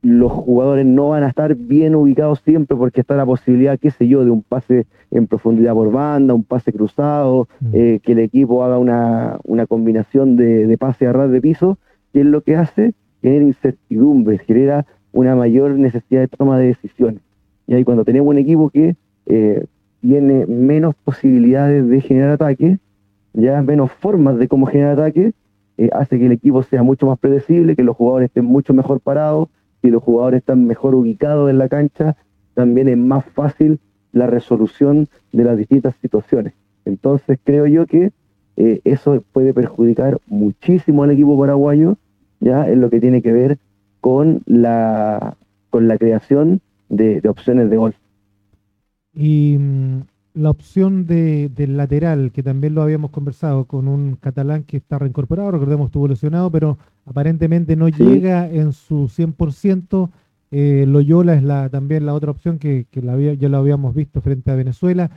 los jugadores no van a estar bien ubicados siempre porque está la posibilidad, qué sé yo, de un pase en profundidad por banda, un pase cruzado, mm. que el equipo haga una, una combinación de, de pase a ras de piso, que es lo que hace, genera incertidumbre, genera una mayor necesidad de toma de decisiones. Y ahí cuando tenemos un equipo que eh, tiene menos posibilidades de generar ataque, ya menos formas de cómo generar ataque, eh, hace que el equipo sea mucho más predecible, que los jugadores estén mucho mejor parados, si los jugadores están mejor ubicados en la cancha, también es más fácil la resolución de las distintas situaciones. Entonces creo yo que eh, eso puede perjudicar muchísimo al equipo paraguayo, ya en lo que tiene que ver con la, con la creación de, opciones de gol. Y mm, la opción de, del lateral, que también lo habíamos conversado con un catalán que está reincorporado, recordemos estuvo lesionado, pero aparentemente no llega en su 100%. Eh, Loyola es la, también la otra opción que, la ya lo habíamos visto frente a Venezuela,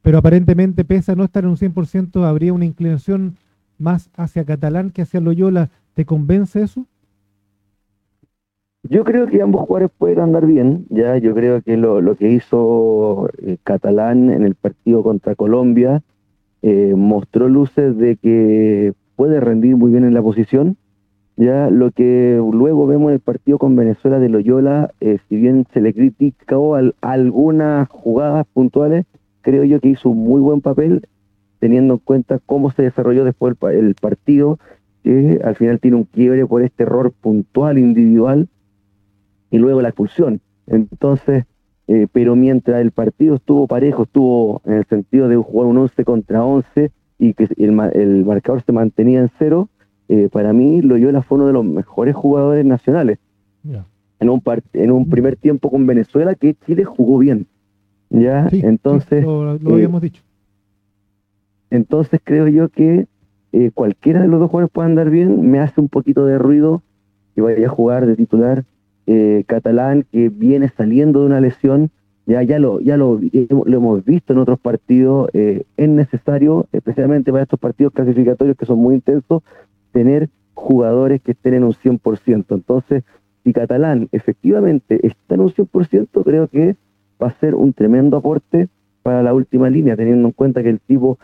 pero aparentemente pese a no estar en un 100%, habría una inclinación más hacia Catalán que hacia Loyola. ¿Te convence eso? Yo creo que ambos jugadores pueden andar bien, ya yo creo que lo, que hizo eh, Catalán en el partido contra Colombia eh, mostró luces de que puede rendir muy bien en la posición. Ya lo que luego vemos en el partido con Venezuela de Loyola, eh, si bien se le criticó algunas jugadas puntuales, creo yo que hizo un muy buen papel, teniendo en cuenta cómo se desarrolló después el, el partido, que al final tiene un quiebre por este error puntual individual y luego la expulsión. Entonces, eh, pero mientras el partido estuvo parejo, estuvo en el sentido de jugar un 11 contra 11 y que el, el marcador se mantenía en cero, eh, para mí Loyola fue uno de los mejores jugadores nacionales. En, un en un primer tiempo con Venezuela que Chile jugó bien. ¿ya? entonces, lo, lo, habíamos eh, dicho. Entonces creo yo que cualquiera de los dos jugadores puede andar bien, me hace un poquito de ruido que vaya a jugar de titular eh, catalán que viene saliendo de una lesión, ya, ya, lo, ya lo, lo hemos visto en otros partidos, eh, es necesario, especialmente para estos partidos clasificatorios que son muy intensos, tener jugadores que estén en un 100%. Entonces, si Catalán efectivamente está en un 100%, creo que va a ser un tremendo aporte para la última línea, teniendo en cuenta que el tipo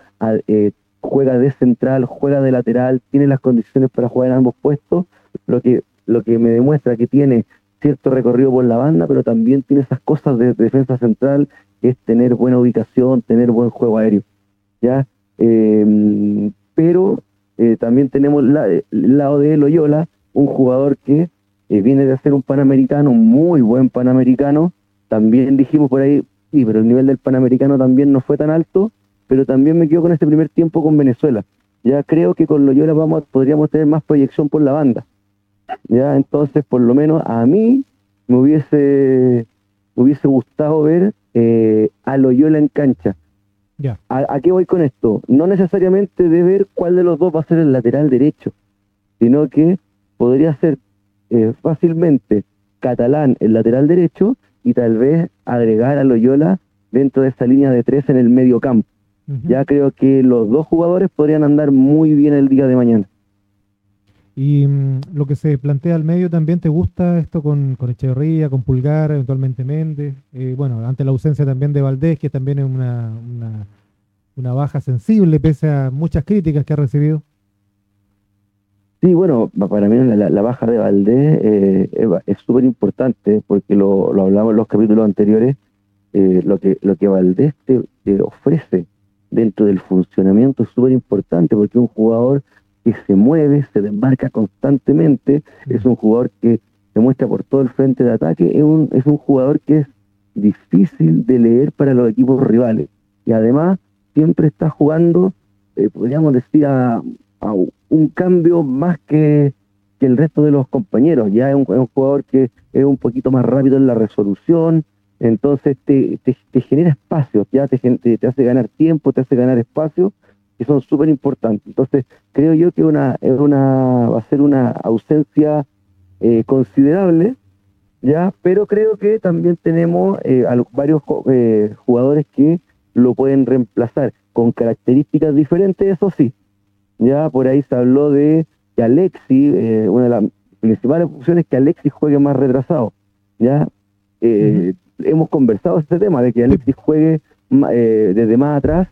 eh, juega de central, juega de lateral, tiene las condiciones para jugar en ambos puestos, lo que, lo que me demuestra que tiene cierto recorrido por la banda, pero también tiene esas cosas de, defensa central, que es tener buena ubicación, tener buen juego aéreo. ¿ya? Em, pero eh, también tenemos el lado de Loyola, un jugador que eh, viene de hacer un panamericano, muy buen panamericano. También dijimos por ahí, sí, pero el nivel del panamericano también no fue tan alto, pero también me quedo con este primer tiempo con Venezuela. Ya creo que con Loyola vamos, podríamos tener más proyección por la banda. ¿Ya? Entonces, por lo menos a mí me hubiese, hubiese gustado ver eh, a Loyola en cancha. ¿A, qué voy con esto? No necesariamente de ver cuál de los dos va a ser el lateral derecho, sino que podría ser eh, fácilmente Catalán el lateral derecho y tal vez agregar a Loyola dentro de esa línea de tres en el medio campo. Ya creo que los dos jugadores podrían andar muy bien el día de mañana. Y mm, lo que se plantea al medio también, ¿te gusta esto con, con Echeverría, con Pulgar, eventualmente Méndez? Eh, bueno, ante la ausencia también de Valdés, que también es una, una, baja sensible, pese a muchas críticas que ha recibido. Sí, bueno, para mí la, baja de Valdés eh, es súper importante, porque lo, lo, hablamos en los capítulos anteriores, eh, lo, que, lo que Valdés te, te ofrece dentro del funcionamiento es súper importante, porque un jugador que se mueve, se desmarca constantemente, es un jugador que se muestra por todo el frente de ataque, es un, es un jugador que es difícil de leer para los equipos rivales. Y además siempre está jugando, eh, podríamos decir, a, un cambio más que, que, el resto de los compañeros. Ya es un, jugador que es un poquito más rápido en la resolución, entonces te, te, genera espacio, ya te, te, hace ganar tiempo, te hace ganar espacio que son súper importantes. Entonces, creo yo que una, es una, va a ser una ausencia eh, considerable, ya, pero creo que también tenemos eh, varios eh, jugadores que lo pueden reemplazar con características diferentes, eso sí. Ya por ahí se habló de que Alexi, eh, una de las principales opciones es que Alexi juegue más retrasado. Ya hemos conversado este tema de que Alexi juegue desde más atrás.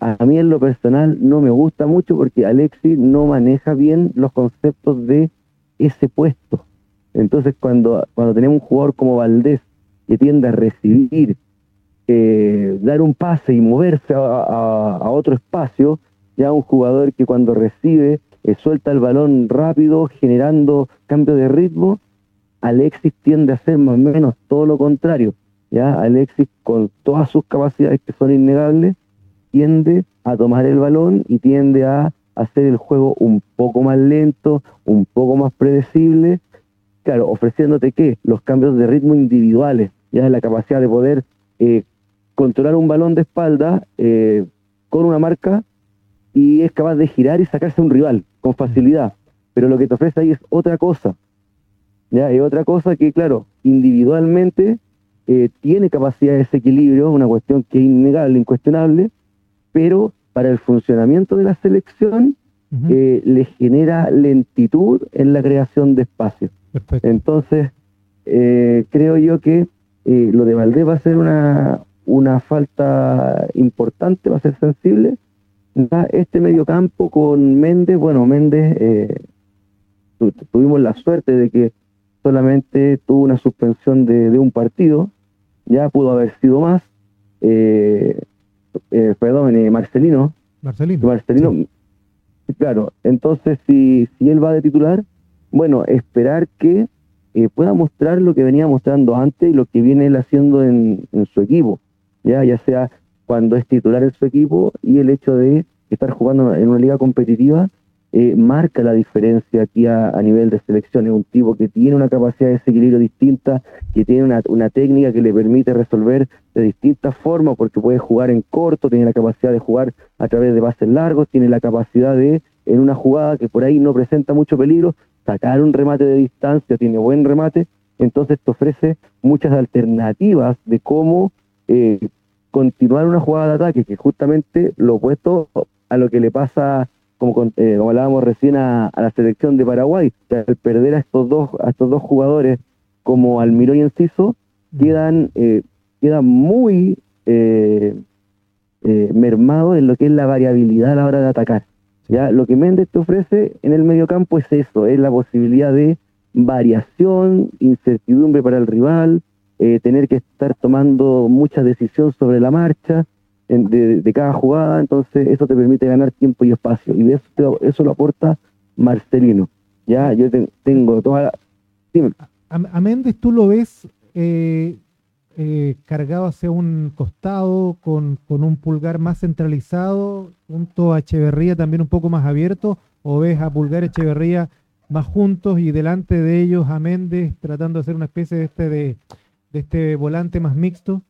A mí en lo personal no me gusta mucho porque Alexi no maneja bien los conceptos de ese puesto. Entonces, cuando, cuando tenemos un jugador como Valdés que tiende a recibir, eh, dar un pase y moverse a, otro espacio, ya un jugador que cuando recibe eh, suelta el balón rápido, generando cambio de ritmo, Alexis tiende a hacer más o menos todo lo contrario. Ya Alexis, con todas sus capacidades que son innegables, tiende a tomar el balón y tiende a hacer el juego un poco más lento, un poco más predecible claro, ofreciéndote qué? Los cambios de ritmo individuales, ya la capacidad de poder eh, controlar un balón de espalda eh, con una marca y es capaz de girar y sacarse a un rival con facilidad. Pero lo que te ofrece ahí es otra cosa. ¿ya? Es otra cosa que, claro, individualmente eh, tiene capacidad de desequilibrio, una cuestión que es innegable, incuestionable, pero para el funcionamiento de la selección le genera lentitud en la creación de espacio. Entonces, eh, creo yo que eh, lo de Valdés va a ser una, una falta importante, va a ser sensible. Este mediocampo con Méndez, bueno, Méndez eh, tuvimos la suerte de que solamente tuvo una suspensión de, un partido, ya pudo haber sido más. Perdón, Marcelino. Marcelino. Marcelino, claro. Entonces, si, si él va de titular, bueno, esperar que eh, pueda mostrar lo que venía mostrando antes y lo que viene él haciendo en, su equipo, ya, ya sea cuando es titular en su equipo y el hecho de estar jugando en una liga competitiva eh, marca la diferencia aquí a, nivel de selección. Es un tipo que tiene una capacidad de desequilibrio distinta, que tiene una, una, técnica que le permite resolver de distintas formas, porque puede jugar en corto, tiene la capacidad de jugar a través de bases largos, tiene la capacidad de, en una jugada que por ahí no presenta mucho peligro, sacar un remate de distancia, tiene buen remate, entonces te ofrece muchas alternativas de cómo eh, continuar una jugada de ataque, que justamente lo opuesto a lo que le pasa, como, eh, como hablábamos recién, a, la selección de Paraguay, al perder a estos dos, a estos dos jugadores como Almirón y Enciso, quedan, eh, quedan muy mermados en lo que es la variabilidad a la hora de atacar. ¿ya? Lo que Méndez te ofrece en el mediocampo es eso, es la posibilidad de variación, incertidumbre para el rival, eh, tener que estar tomando mucha decisión sobre la marcha de, cada jugada, entonces eso te permite ganar tiempo y espacio, y eso, eso lo aporta Marcelino. Ya, yo tengo toda la... A, Méndez tú lo ves eh, eh, cargado hacia un costado, con, un pulgar más centralizado, junto a Echeverría también un poco más abierto, o ves a Pulgar Echeverría más juntos y delante de ellos a Méndez tratando de hacer una especie de este, de, este volante más mixto?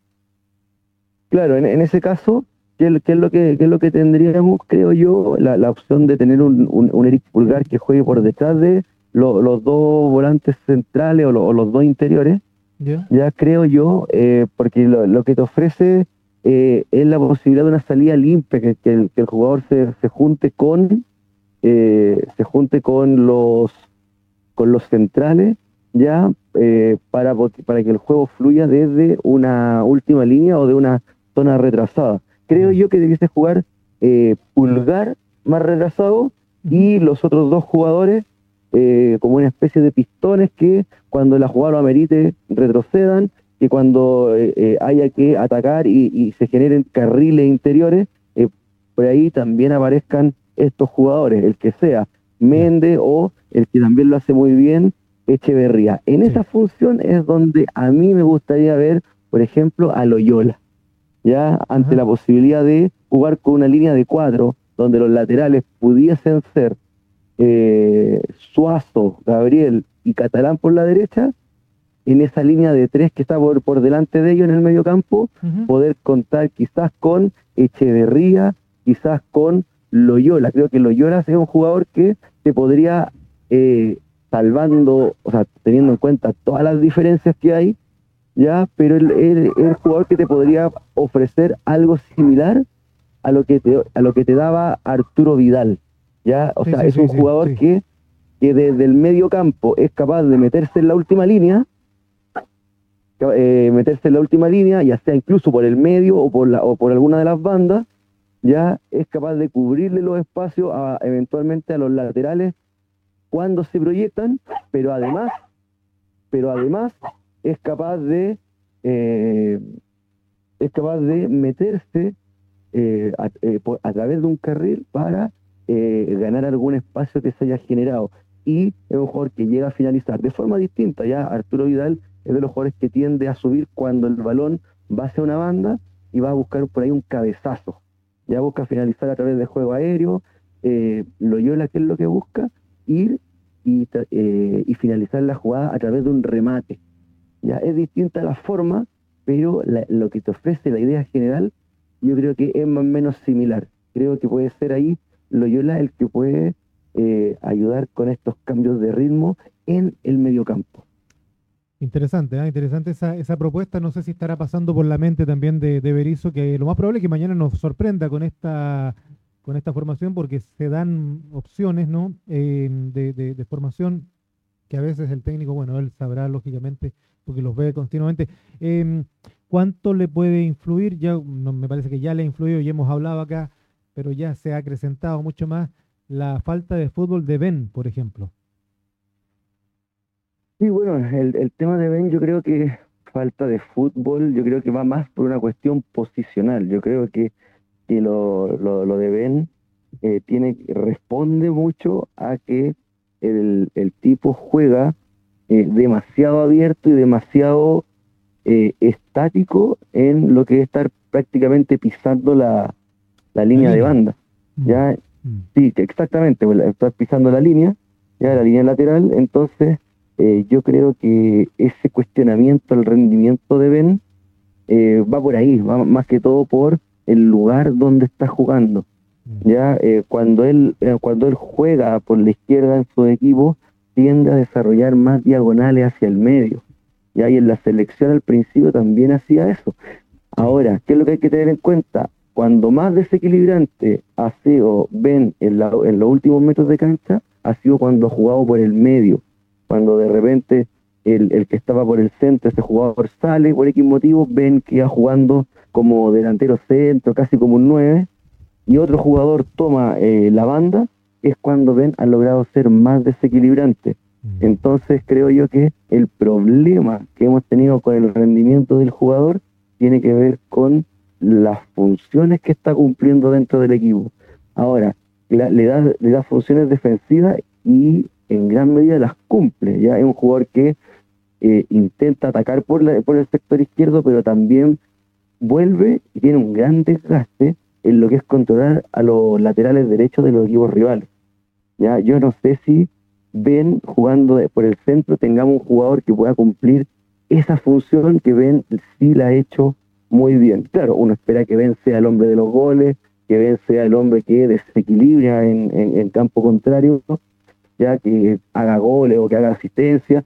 Claro, en, ese caso, ¿qué, es lo que, es lo que tendríamos, creo yo, la, opción de tener un, un, Eric Pulgar que juegue por detrás de los dos volantes centrales o los dos interiores? Ya creo yo, eh, porque lo, que te ofrece eh, es la posibilidad de una salida limpia, que, el, jugador se, se junte con eh, se junte con los con los centrales ya para, para que el juego fluya desde una última línea o de una zona retrasada. Creo yo que debiese jugar pulgar más retrasado y los otros dos jugadores eh, como una especie de pistones que cuando la jugada lo amerite retrocedan, que cuando eh, eh, haya que atacar y, se generen carriles interiores, por ahí también aparezcan estos jugadores, el que sea, Méndez o el que también lo hace muy bien, Echeverría. En esa función es donde a mí me gustaría ver, por ejemplo, a Loyola, ya ante la posibilidad de jugar con una línea de cuatro, donde los laterales pudiesen ser eh, Suazo, Gabriel y Catalán por la derecha, en esa línea de tres que está por, por delante de ellos en el medio campo, poder contar quizás con Echeverría, quizás con Loyola. Creo que Loyola es un jugador que te podría eh, salvando, o sea, teniendo en cuenta todas las diferencias que hay, ya, pero el, el, jugador que te podría ofrecer algo similar a lo que te, a lo que te daba Arturo Vidal, ya, o sea, es un jugador que, que desde el medio campo es capaz de meterse en la última línea, eh, meterse en la última línea, ya sea incluso por el medio o por, la, o por alguna de las bandas, ya es capaz de cubrirle los espacios a, eventualmente a los laterales cuando se proyectan, pero además, pero además es capaz de eh, es capaz de meterse eh, eh, a, través de un carril para ganar algún espacio que se haya generado. Y es un jugador que llega a finalizar de forma distinta. Ya Arturo Vidal es de los jugadores que tiende a subir cuando el balón va hacia una banda y va a buscar por ahí un cabezazo. Ya busca finalizar a través de juego aéreo. Loyola, ¿qué es lo que busca? Ir y, y finalizar la jugada a través de un remate. Ya es distinta la forma, pero lo que te ofrece la idea general, yo creo que es más o menos similar. Creo que puede ser ahí Loyola el que puede eh, ayudar con estos cambios de ritmo en el mediocampo. Interesante, ¿eh? interesante esa, esa propuesta. No sé si estará pasando por la mente también de, de Berizzo, que lo más probable es que mañana nos sorprenda con esta con esta formación, porque se dan opciones ¿no? Eh, de, de, formación que a veces el técnico, bueno, él sabrá lógicamente porque los ve continuamente. Em, ¿Cuánto le puede influir? Ya me parece que ya le ha influido y hemos hablado acá, pero ya se ha acrecentado mucho más la falta de fútbol de Ben, por ejemplo. Sí, bueno, el, tema de Ben yo creo que falta de fútbol, yo creo que va más por una cuestión posicional. Yo creo que, que lo, de Ben eh, tiene, responde mucho a que el tipo juega eh, demasiado abierto y demasiado eh, estático en lo que es estar prácticamente pisando la, la línea de banda. Mm. ¿ya? Mm. Sí, exactamente, pues, estar pisando la línea, ya la línea lateral, entonces eh, yo creo que ese cuestionamiento al rendimiento de Ben va por ahí, va más que todo por el lugar donde está jugando. Mm. Ya cuando él cuando él juega por la izquierda en su equipo, tiende a desarrollar más diagonales hacia el medio. Y ahí en la selección al principio también hacía eso. Ahora, ¿qué es lo que hay que tener en cuenta? Cuando más desequilibrante ha sido Ben en, en los últimos metros de cancha, ha sido cuando ha jugado por el medio. Cuando de repente el, el, que estaba por el centro, ese jugador sale por X motivo, Ben que va jugando como delantero centro, casi como un 9, y otro jugador toma eh, la banda es cuando Ben ha logrado ser más desequilibrante. Mm. Entonces creo yo que el problema que hemos tenido con el rendimiento del jugador tiene que ver con las funciones que está cumpliendo dentro del equipo. Ahora, le, da, le da funciones defensivas y en gran medida las cumple. Ya es un jugador que eh, intenta atacar por, por el sector izquierdo, pero también vuelve y tiene un gran desgaste en lo que es controlar a los laterales derechos de los equipos rivales. Ya, yo no sé si ven jugando por el centro tengamos un jugador que pueda cumplir esa función que Ben sí la ha hecho muy bien. Claro, uno espera que Ben sea el hombre de los goles, que Ben sea el hombre que desequilibra en, campo contrario, ya que haga goles o que haga asistencia.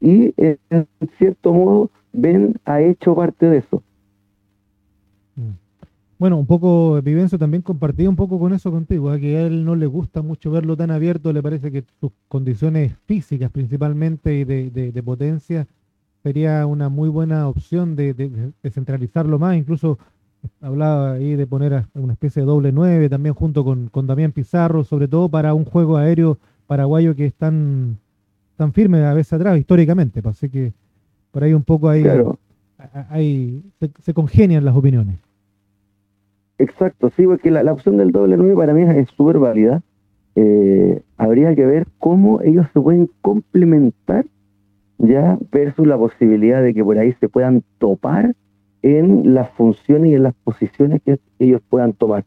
Y en cierto modo, Ben ha hecho parte de eso. Bueno, un poco, Vivencio también compartía un poco con eso contigo, ¿eh? que a él no le gusta mucho verlo tan abierto, le parece que sus condiciones físicas principalmente y de, potencia sería una muy buena opción de, centralizarlo más, incluso hablaba ahí de poner una especie de doble nueve también junto con, con Damián Pizarro, sobre todo para un juego aéreo paraguayo que es tan, tan firme a veces atrás históricamente, pues, así que por ahí un poco ahí, se congenian las opiniones. Exacto, sí, porque la, opción del doble 9 para mí es súper válida. Eh, habría que ver cómo ellos se pueden complementar ya versus la posibilidad de que por ahí se puedan topar en las funciones y en las posiciones que ellos puedan tomar.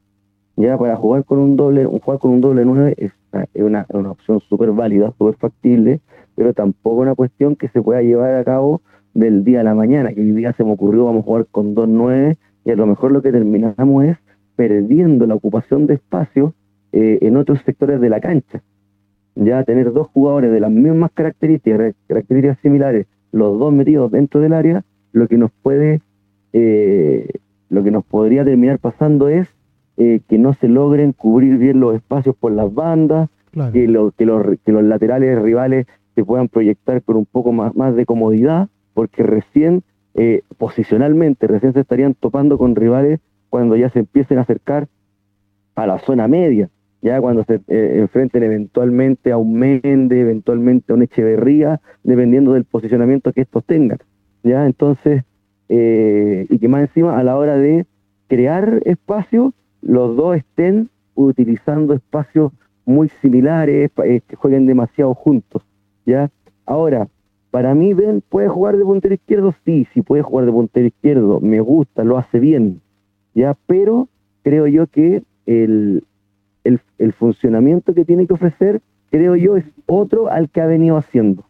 Ya para jugar con un doble, jugar con un doble 9 es, una, una opción súper válida, súper factible, pero tampoco una cuestión que se pueda llevar a cabo del día a la mañana, que hoy día se me ocurrió, vamos a jugar con dos 9 y a lo mejor lo que terminamos es perdiendo la ocupación de espacio eh, en otros sectores de la cancha. ya tener dos jugadores de las mismas características, características similares, los dos metidos dentro del área, lo que nos puede, eh, lo que nos podría terminar pasando es eh, que no se logren cubrir bien los espacios por las bandas, que, lo, que, los, que los laterales rivales se puedan proyectar con un poco más, más de comodidad, porque recién, eh, posicionalmente, recién se estarían topando con rivales cuando ya se empiecen a acercar a la zona media, ya cuando se eh, enfrenten eventualmente a un Mende, eventualmente a un Echeverría, dependiendo del posicionamiento que estos tengan, ya entonces, eh, y que más encima a la hora de crear espacio, los dos estén utilizando espacios muy similares, que jueguen demasiado juntos, ya. Ahora, para mí, Ben, ¿puede jugar de puntero izquierdo? Sí, sí puede jugar de puntero izquierdo, me gusta, lo hace bien, ¿ya? Pero creo yo que el, el, funcionamiento que tiene que ofrecer, creo yo, es otro al que ha venido haciendo,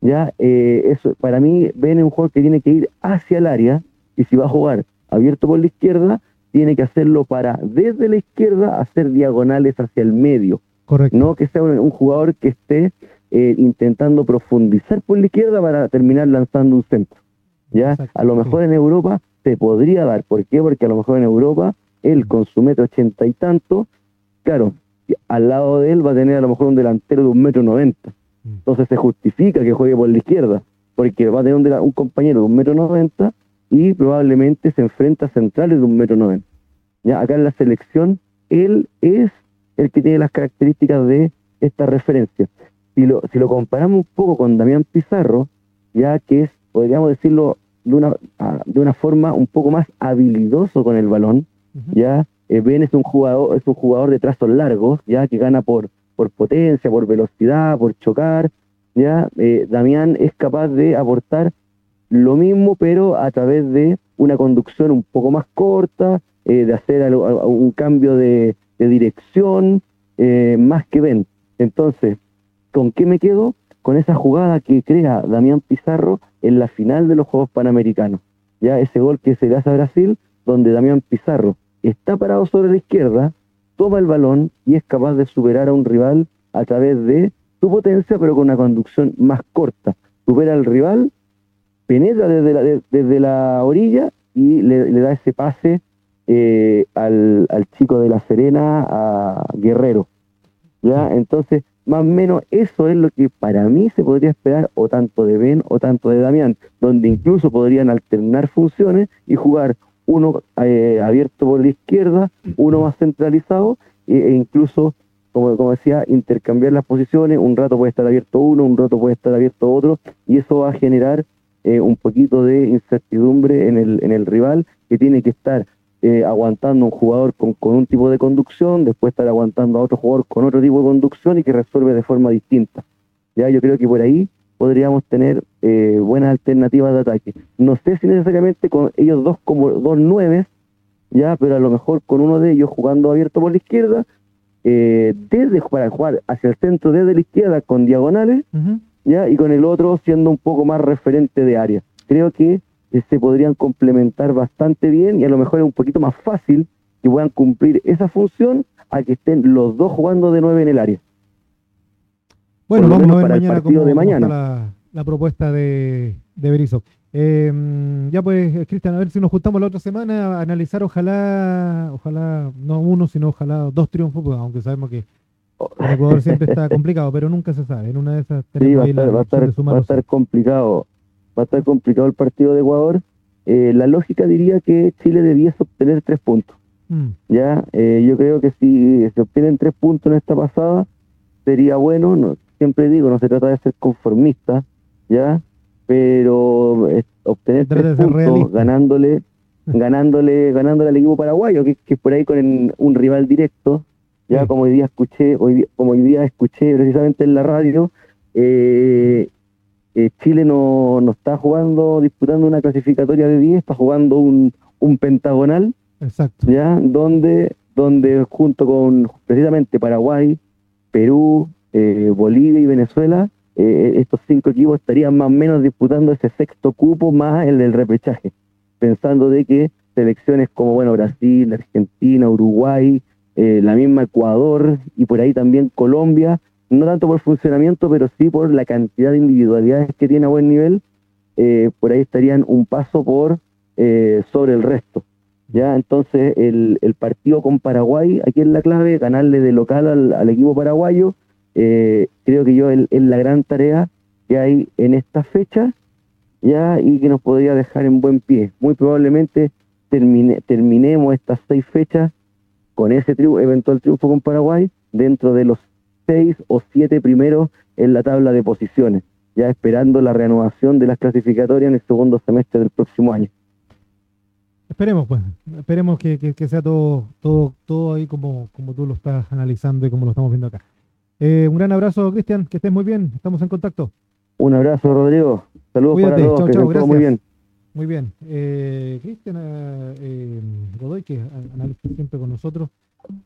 ¿ya? Eh, eso, para mí, Ben es un jugador que tiene que ir hacia el área, y si va a jugar abierto por la izquierda, tiene que hacerlo para desde la izquierda hacer diagonales hacia el medio. Correcto. No que sea un jugador que esté eh, intentando profundizar por la izquierda para terminar lanzando un centro. ¿ya? a lo mejor en Europa se podría dar. ¿Por qué? Porque a lo mejor en Europa él con su metro ochenta y tanto, claro, al lado de él va a tener a lo mejor un delantero de un metro noventa. Mm. Entonces se justifica que juegue por la izquierda, porque va a tener un, un compañero de un metro noventa y probablemente se enfrenta a centrales de un metro noventa. ¿Ya? Acá en la selección, él es el que tiene las características de esta referencia si lo, si lo comparamos un poco con Damián Pizarro, ya que es, podríamos decirlo de una, de una forma un poco más habilidoso con el balón, ya eh, Ben es un jugador, es un jugador de trazos largos, ya que gana por, por potencia, por velocidad, por chocar, ya eh, Damián es capaz de aportar lo mismo, pero a través de una conducción un poco más corta, eh, de hacer un cambio de, de dirección, más que Ben. Entonces, ¿Con qué me quedo? Con esa jugada que crea Damián Pizarro en la final de los Juegos Panamericanos. Ya ese gol que se le hace a Brasil, donde Damián Pizarro está parado sobre la izquierda, toma el balón y es capaz de superar a un rival a través de su potencia, pero con una conducción más corta. Supera al rival, penetra desde la, orilla y le, da ese pase eh, al, al, chico de La Serena, a Guerrero. ¿ya? Entonces, más o menos eso es lo que para mí se podría esperar o tanto de Ben o tanto de Damián, donde incluso podrían alternar funciones y jugar uno eh, abierto por la izquierda, uno más centralizado e, e incluso, como, como decía, intercambiar las posiciones, un rato puede estar abierto uno, un rato puede estar abierto otro y eso va a generar eh, un poquito de incertidumbre en el, en el rival que tiene que estar eh, aguantando un jugador con, un tipo de conducción, después estar aguantando a otro jugador con otro tipo de conducción y que resuelve de forma distinta. Ya yo creo que por ahí podríamos tener eh, buenas alternativas de ataque. No sé si necesariamente con ellos dos como dos nueves, ya, pero a lo mejor con uno de ellos jugando abierto por la izquierda, eh, desde para jugar hacia el centro desde la izquierda con diagonales, ya, y con el otro siendo un poco más referente de área. Creo que se podrían complementar bastante bien y a lo mejor es un poquito más fácil que puedan cumplir esa función a que estén los dos jugando de nueve en el área. Bueno, vamos a ver mañana cómo, de mañana. la, propuesta de, de Berizzo. Em, ya pues, Cristian, a ver si nos juntamos la otra semana a analizar, ojalá, ojalá, no uno, sino ojalá dos triunfos, pues, aunque sabemos que el Ecuador siempre está complicado, pero nunca se sabe. En una de esas sí, va, a estar, va, a estar, complicado va a estar complicado el partido de Ecuador. Eh, la lógica diría que Chile debiese obtener tres puntos. Mm. Ya, eh, yo creo que si se obtienen tres puntos en esta pasada, sería bueno. No, siempre digo, no se trata de ser conformista, ya, pero obtener tres puntos ganándole, ganándole, ganándole al equipo paraguayo, que, que por ahí con un rival directo, ya como hoy día escuché, hoy, como hoy día escuché precisamente en la radio, eh, eh, Chile no, no, está jugando, disputando una clasificatoria de 10, está jugando un, un pentagonal, Exacto. ¿ya? Donde, donde junto con precisamente Paraguay, Perú, eh, Bolivia y Venezuela, eh, estos cinco equipos estarían más o menos disputando ese sexto cupo más el del repechaje, pensando de que selecciones como bueno Brasil, Argentina, Uruguay, la misma Ecuador y por ahí también Colombia no tanto por funcionamiento, pero sí por la cantidad de individualidades que tiene a buen nivel, eh, por ahí estarían un paso por eh, sobre el resto. ¿ya? Entonces, el, el, partido con Paraguay, aquí es la clave, ganarle de local al, al equipo paraguayo, eh, creo que yo es la gran tarea que hay en esta fecha, ya, y que nos podría dejar en buen pie. Muy probablemente termine, terminemos estas seis fechas con ese eventual triunfo con Paraguay dentro de los seis o siete primeros en la tabla de posiciones, ya esperando la reanudación de las clasificatorias en el segundo semestre del próximo año. Esperemos, pues, esperemos que, sea todo, todo, todo ahí como, como tú lo estás analizando y como lo estamos viendo acá. Eh, un gran abrazo, Cristian, que estés muy bien, estamos en contacto. Un abrazo, Rodrigo. Saludos para todos, que gracias. muy bien. Muy bien. Eh, Cristian eh, Godoy, que analiza siempre con nosotros,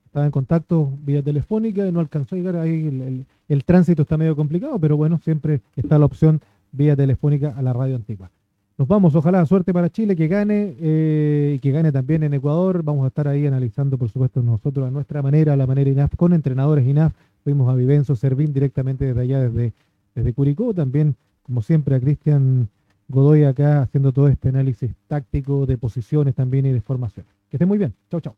estaba en contacto vía telefónica y no alcanzó a llegar ahí. El, tránsito está medio complicado, pero bueno, siempre está la opción vía telefónica a la radio antigua. Nos vamos, ojalá suerte para Chile, que gane eh, y que gane también en Ecuador. Vamos a estar ahí analizando, por supuesto, nosotros a nuestra manera, a la manera INAF, con entrenadores INAF. Fuimos a Vivenzo, Servín directamente desde allá, desde, desde Curicó. También, como siempre, a Cristian Godoy acá haciendo todo este análisis táctico de posiciones también y de formación. Que esté muy bien. Chau, chau.